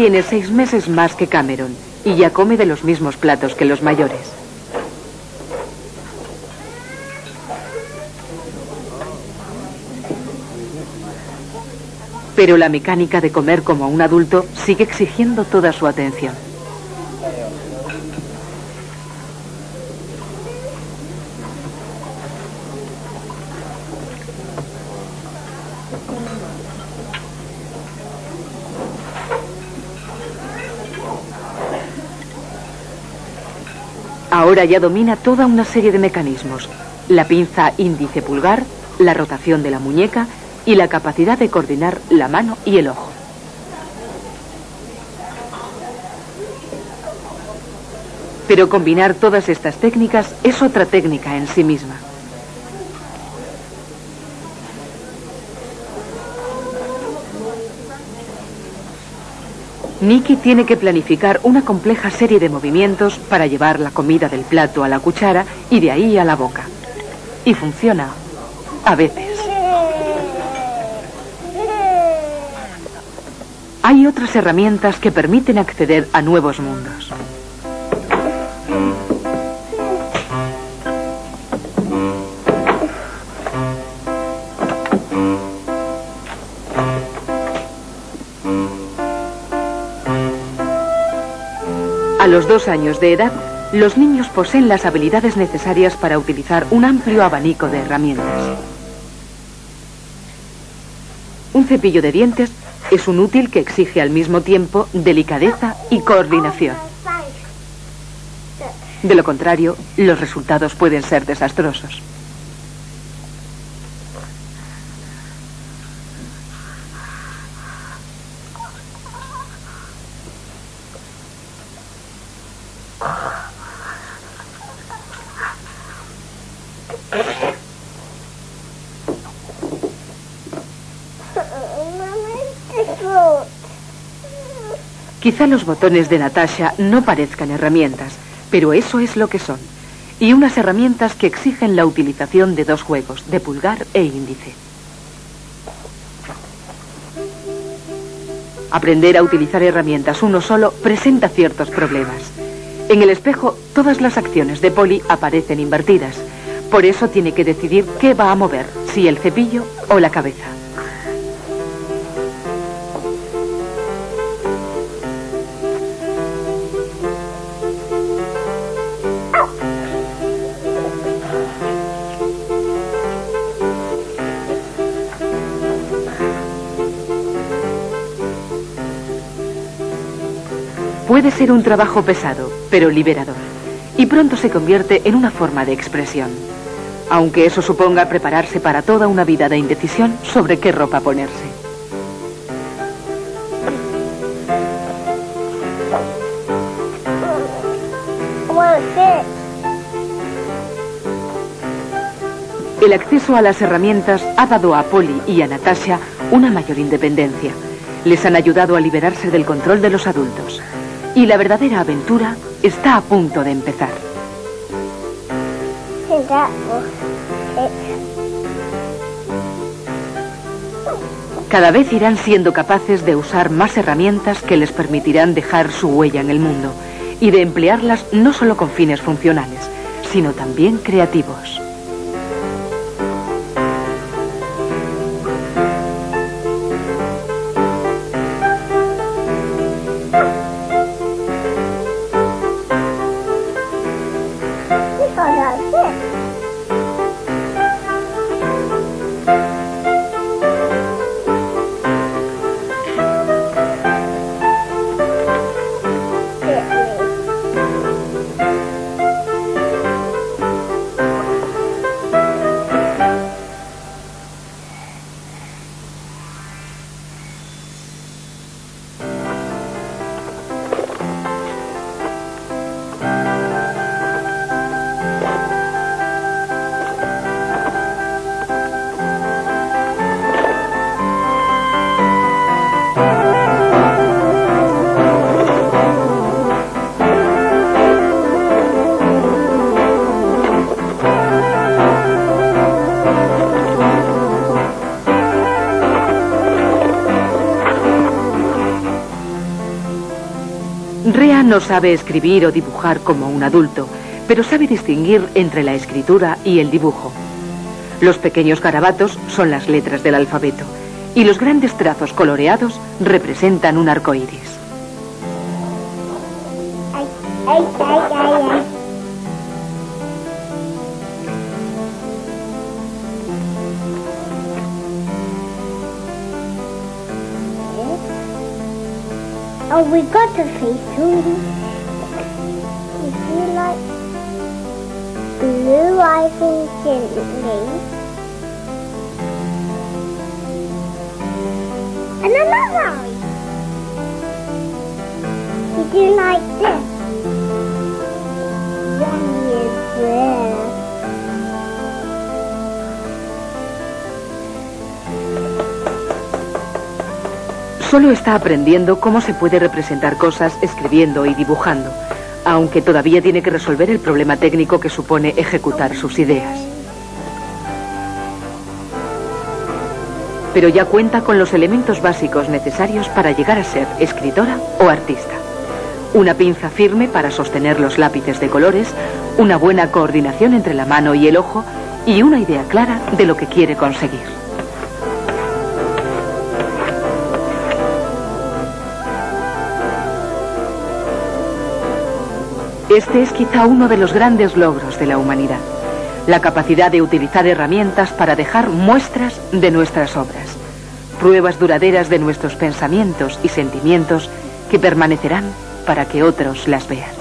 Tiene seis meses más que Cameron y ya come de los mismos platos que los mayores. Pero la mecánica de comer como un adulto sigue exigiendo toda su atención. Ahora ya domina toda una serie de mecanismos. La pinza índice pulgar, la rotación de la muñeca y la capacidad de coordinar la mano y el ojo. Pero combinar todas estas técnicas es otra técnica en sí misma. Nicky tiene que planificar una compleja serie de movimientos para llevar la comida del plato a la cuchara y de ahí a la boca. Y funciona. A veces. Hay otras herramientas que permiten acceder a nuevos mundos. Los dos años de edad, los niños poseen las habilidades necesarias para utilizar un amplio abanico de herramientas. Un cepillo de dientes es un útil que exige al mismo tiempo delicadeza y coordinación. De lo contrario, los resultados pueden ser desastrosos. Quizá los botones de Natasha no parezcan herramientas, pero eso es lo que son. Y unas herramientas que exigen la utilización de dos juegos, de pulgar e índice. Aprender a utilizar herramientas uno solo presenta ciertos problemas. En el espejo, todas las acciones de Polly aparecen invertidas. Por eso tiene que decidir qué va a mover, si el cepillo o la cabeza. Puede ser un trabajo pesado, pero liberador, y pronto se convierte en una forma de expresión. Aunque eso suponga prepararse para toda una vida de indecisión sobre qué ropa ponerse. El acceso a las herramientas ha dado a Polly y a Natasha una mayor independencia. Les han ayudado a liberarse del control de los adultos. Y la verdadera aventura está a punto de empezar. Cada vez irán siendo capaces de usar más herramientas que les permitirán dejar su huella en el mundo y de emplearlas no solo con fines funcionales, sino también creativos. No sabe escribir o dibujar como un adulto, pero sabe distinguir entre la escritura y el dibujo. Los pequeños garabatos son las letras del alfabeto y los grandes trazos coloreados representan un arco iris. Oh, we got a face too. If you like blue, think gently. And another eye. Did you like this? One is Solo está aprendiendo cómo se puede representar cosas escribiendo y dibujando, aunque todavía tiene que resolver el problema técnico que supone ejecutar sus ideas. Pero ya cuenta con los elementos básicos necesarios para llegar a ser escritora o artista. Una pinza firme para sostener los lápices de colores, una buena coordinación entre la mano y el ojo y una idea clara de lo que quiere conseguir. Este es quizá uno de los grandes logros de la humanidad, la capacidad de utilizar herramientas para dejar muestras de nuestras obras, pruebas duraderas de nuestros pensamientos y sentimientos que permanecerán para que otros las vean.